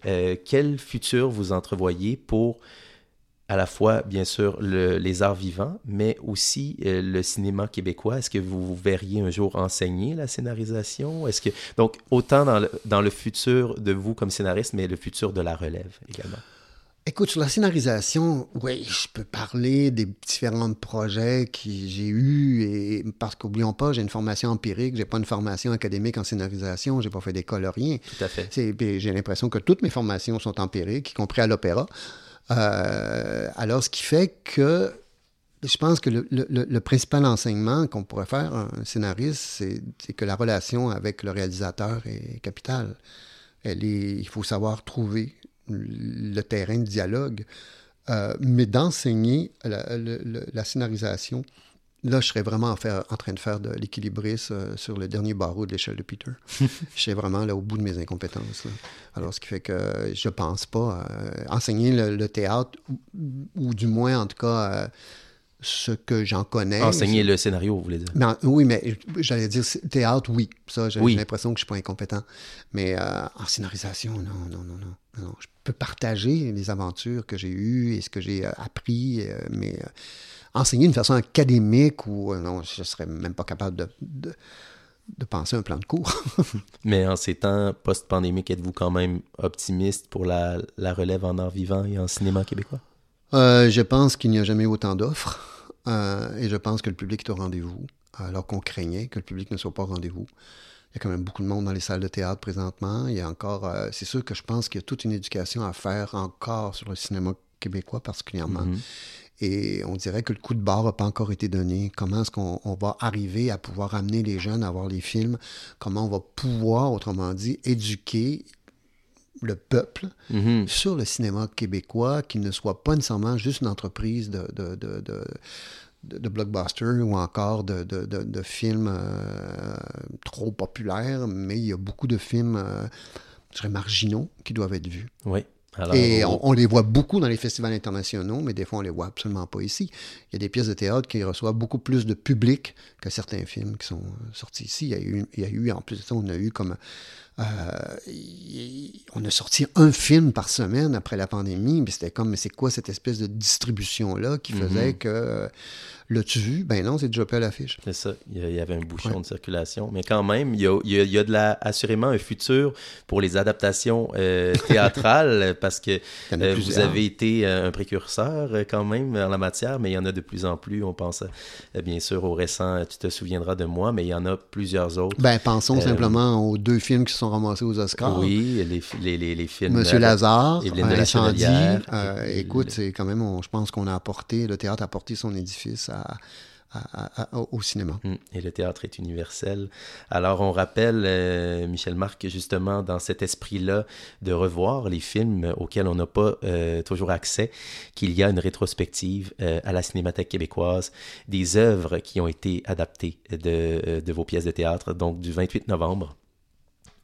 quel futur vous entrevoyez pour à la fois, bien sûr, les arts vivants, mais aussi euh, le cinéma québécois. Est-ce que vous verriez un jour enseigner la scénarisation? Est-ce que donc autant dans le, dans le futur de vous comme scénariste, mais le futur de la relève également? Écoute, sur la scénarisation, oui, je peux parler des différents projets que j'ai eus, et parce qu'oublions pas, j'ai une formation empirique, j'ai pas une formation académique en scénarisation, j'ai pas fait d'école, rien. Tout à fait. J'ai l'impression que toutes mes formations sont empiriques, y compris à l'opéra. Euh, alors, ce qui fait que je pense que le, principal enseignement qu'on pourrait faire à un scénariste, c'est que la relation avec le réalisateur est capitale. Elle est, il faut savoir trouver le terrain de dialogue. Euh, mais d'enseigner la, scénarisation, Là, je serais vraiment en, train de faire de l'équilibriste euh, sur le dernier barreau de l'échelle de Peter. je suis vraiment là au bout de mes incompétences. Alors, ce qui fait que je pense pas euh, enseigner le, théâtre, ou, du moins, en tout cas, euh, ce que j'en connais. Enseigner le scénario, vous voulez dire? oui, mais j'allais dire théâtre, oui. Ça, j'ai l'impression que je suis pas incompétent. Mais en scénarisation, non, non, non, non, non. Je peux partager les aventures que j'ai eues et ce que j'ai appris, mais enseigner d'une façon académique ou euh, non, je serais même pas capable de, de, penser un plan de cours. Mais en ces temps post-pandémiques, êtes-vous quand même optimiste pour la, la, relève en art vivant et en cinéma québécois? Euh, je pense qu'il n'y a jamais eu autant d'offres euh, et je pense que le public est au rendez-vous, alors qu'on craignait que le public ne soit pas au rendez-vous. Il y a quand même beaucoup de monde dans les salles de théâtre présentement. Il y a encore, c'est sûr que je pense qu'il y a toute une éducation à faire encore sur le cinéma québécois particulièrement. Mm-hmm. Et on dirait que le coup de barre n'a pas encore été donné. Comment est-ce qu'on va arriver à pouvoir amener les jeunes à voir les films? Comment on va pouvoir, autrement dit, éduquer le peuple mm-hmm. sur le cinéma québécois, qu'il ne soit pas nécessairement juste une entreprise de, de, de, de blockbuster ou encore de, de, films euh, trop populaires, mais il y a beaucoup de films, euh, je dirais, marginaux qui doivent être vus. Oui et on, les voit beaucoup dans les festivals internationaux, mais des fois, on les voit absolument pas ici. Il y a des pièces de théâtre qui reçoivent beaucoup plus de public que certains films qui sont sortis ici. Il y a eu, il y a eu en plus de ça, on a eu comme euh, on a sorti un film par semaine après la pandémie, mais c'était comme, mais c'est quoi cette espèce de distribution-là qui mhm. faisait que l'as-tu vu? Ben non, c'est déjà pas à l'affiche. C'est ça, il y avait un bouchon de circulation. Mais quand même, il y a, il y a, de la, assurément un futur pour les adaptations euh, théâtrales parce que euh, vous avez été un précurseur quand même en la matière, mais il y en a de plus en plus. On pense bien sûr au récent Tu te souviendras de moi, mais il y en a plusieurs autres. Ben pensons simplement aux deux films qui sont ramassés aux Oscars. Oui, les, les, les, films. Monsieur Lazare, Incendie. Euh, écoute, c'est quand même, je pense qu'on a apporté, le théâtre a apporté son édifice à, au cinéma. Hum, et le théâtre est universel. Alors, on rappelle, euh, Michel Marc, justement, dans cet esprit-là, de revoir les films auxquels on n'a pas euh, toujours accès, qu'il y a une rétrospective à la Cinémathèque québécoise des œuvres qui ont été adaptées de, de vos pièces de théâtre, donc du 28 novembre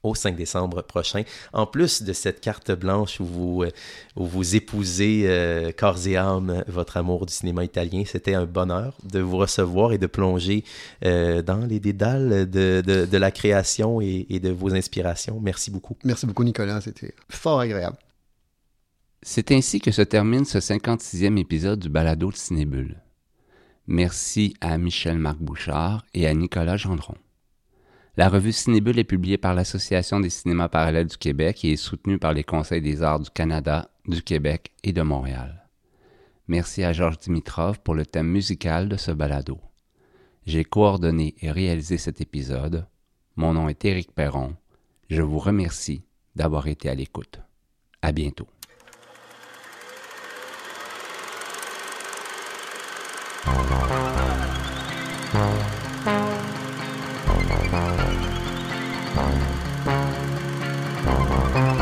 au 5 décembre prochain. En plus de cette carte blanche où vous, euh, où vous épousez euh, corps et âme votre amour du cinéma italien, c'était un bonheur de vous recevoir et de plonger euh, dans les dédales de, de, de la création et, et, de vos inspirations. Merci beaucoup. Merci beaucoup Nicolas, c'était fort agréable. C'est ainsi que se termine ce 56e épisode du Balado de Cinébule. Merci à Michel-Marc Bouchard et à Nicolas Gendron. La revue Cinébule est publiée par l'Association des cinémas parallèles du Québec et est soutenue par les Conseils des arts du Canada, du Québec et de Montréal. Merci à Georges Dimitrov pour le thème musical de ce balado. J'ai coordonné et réalisé cet épisode. Mon nom est Éric Perron. Je vous remercie d'avoir été à l'écoute. À bientôt. Thank you.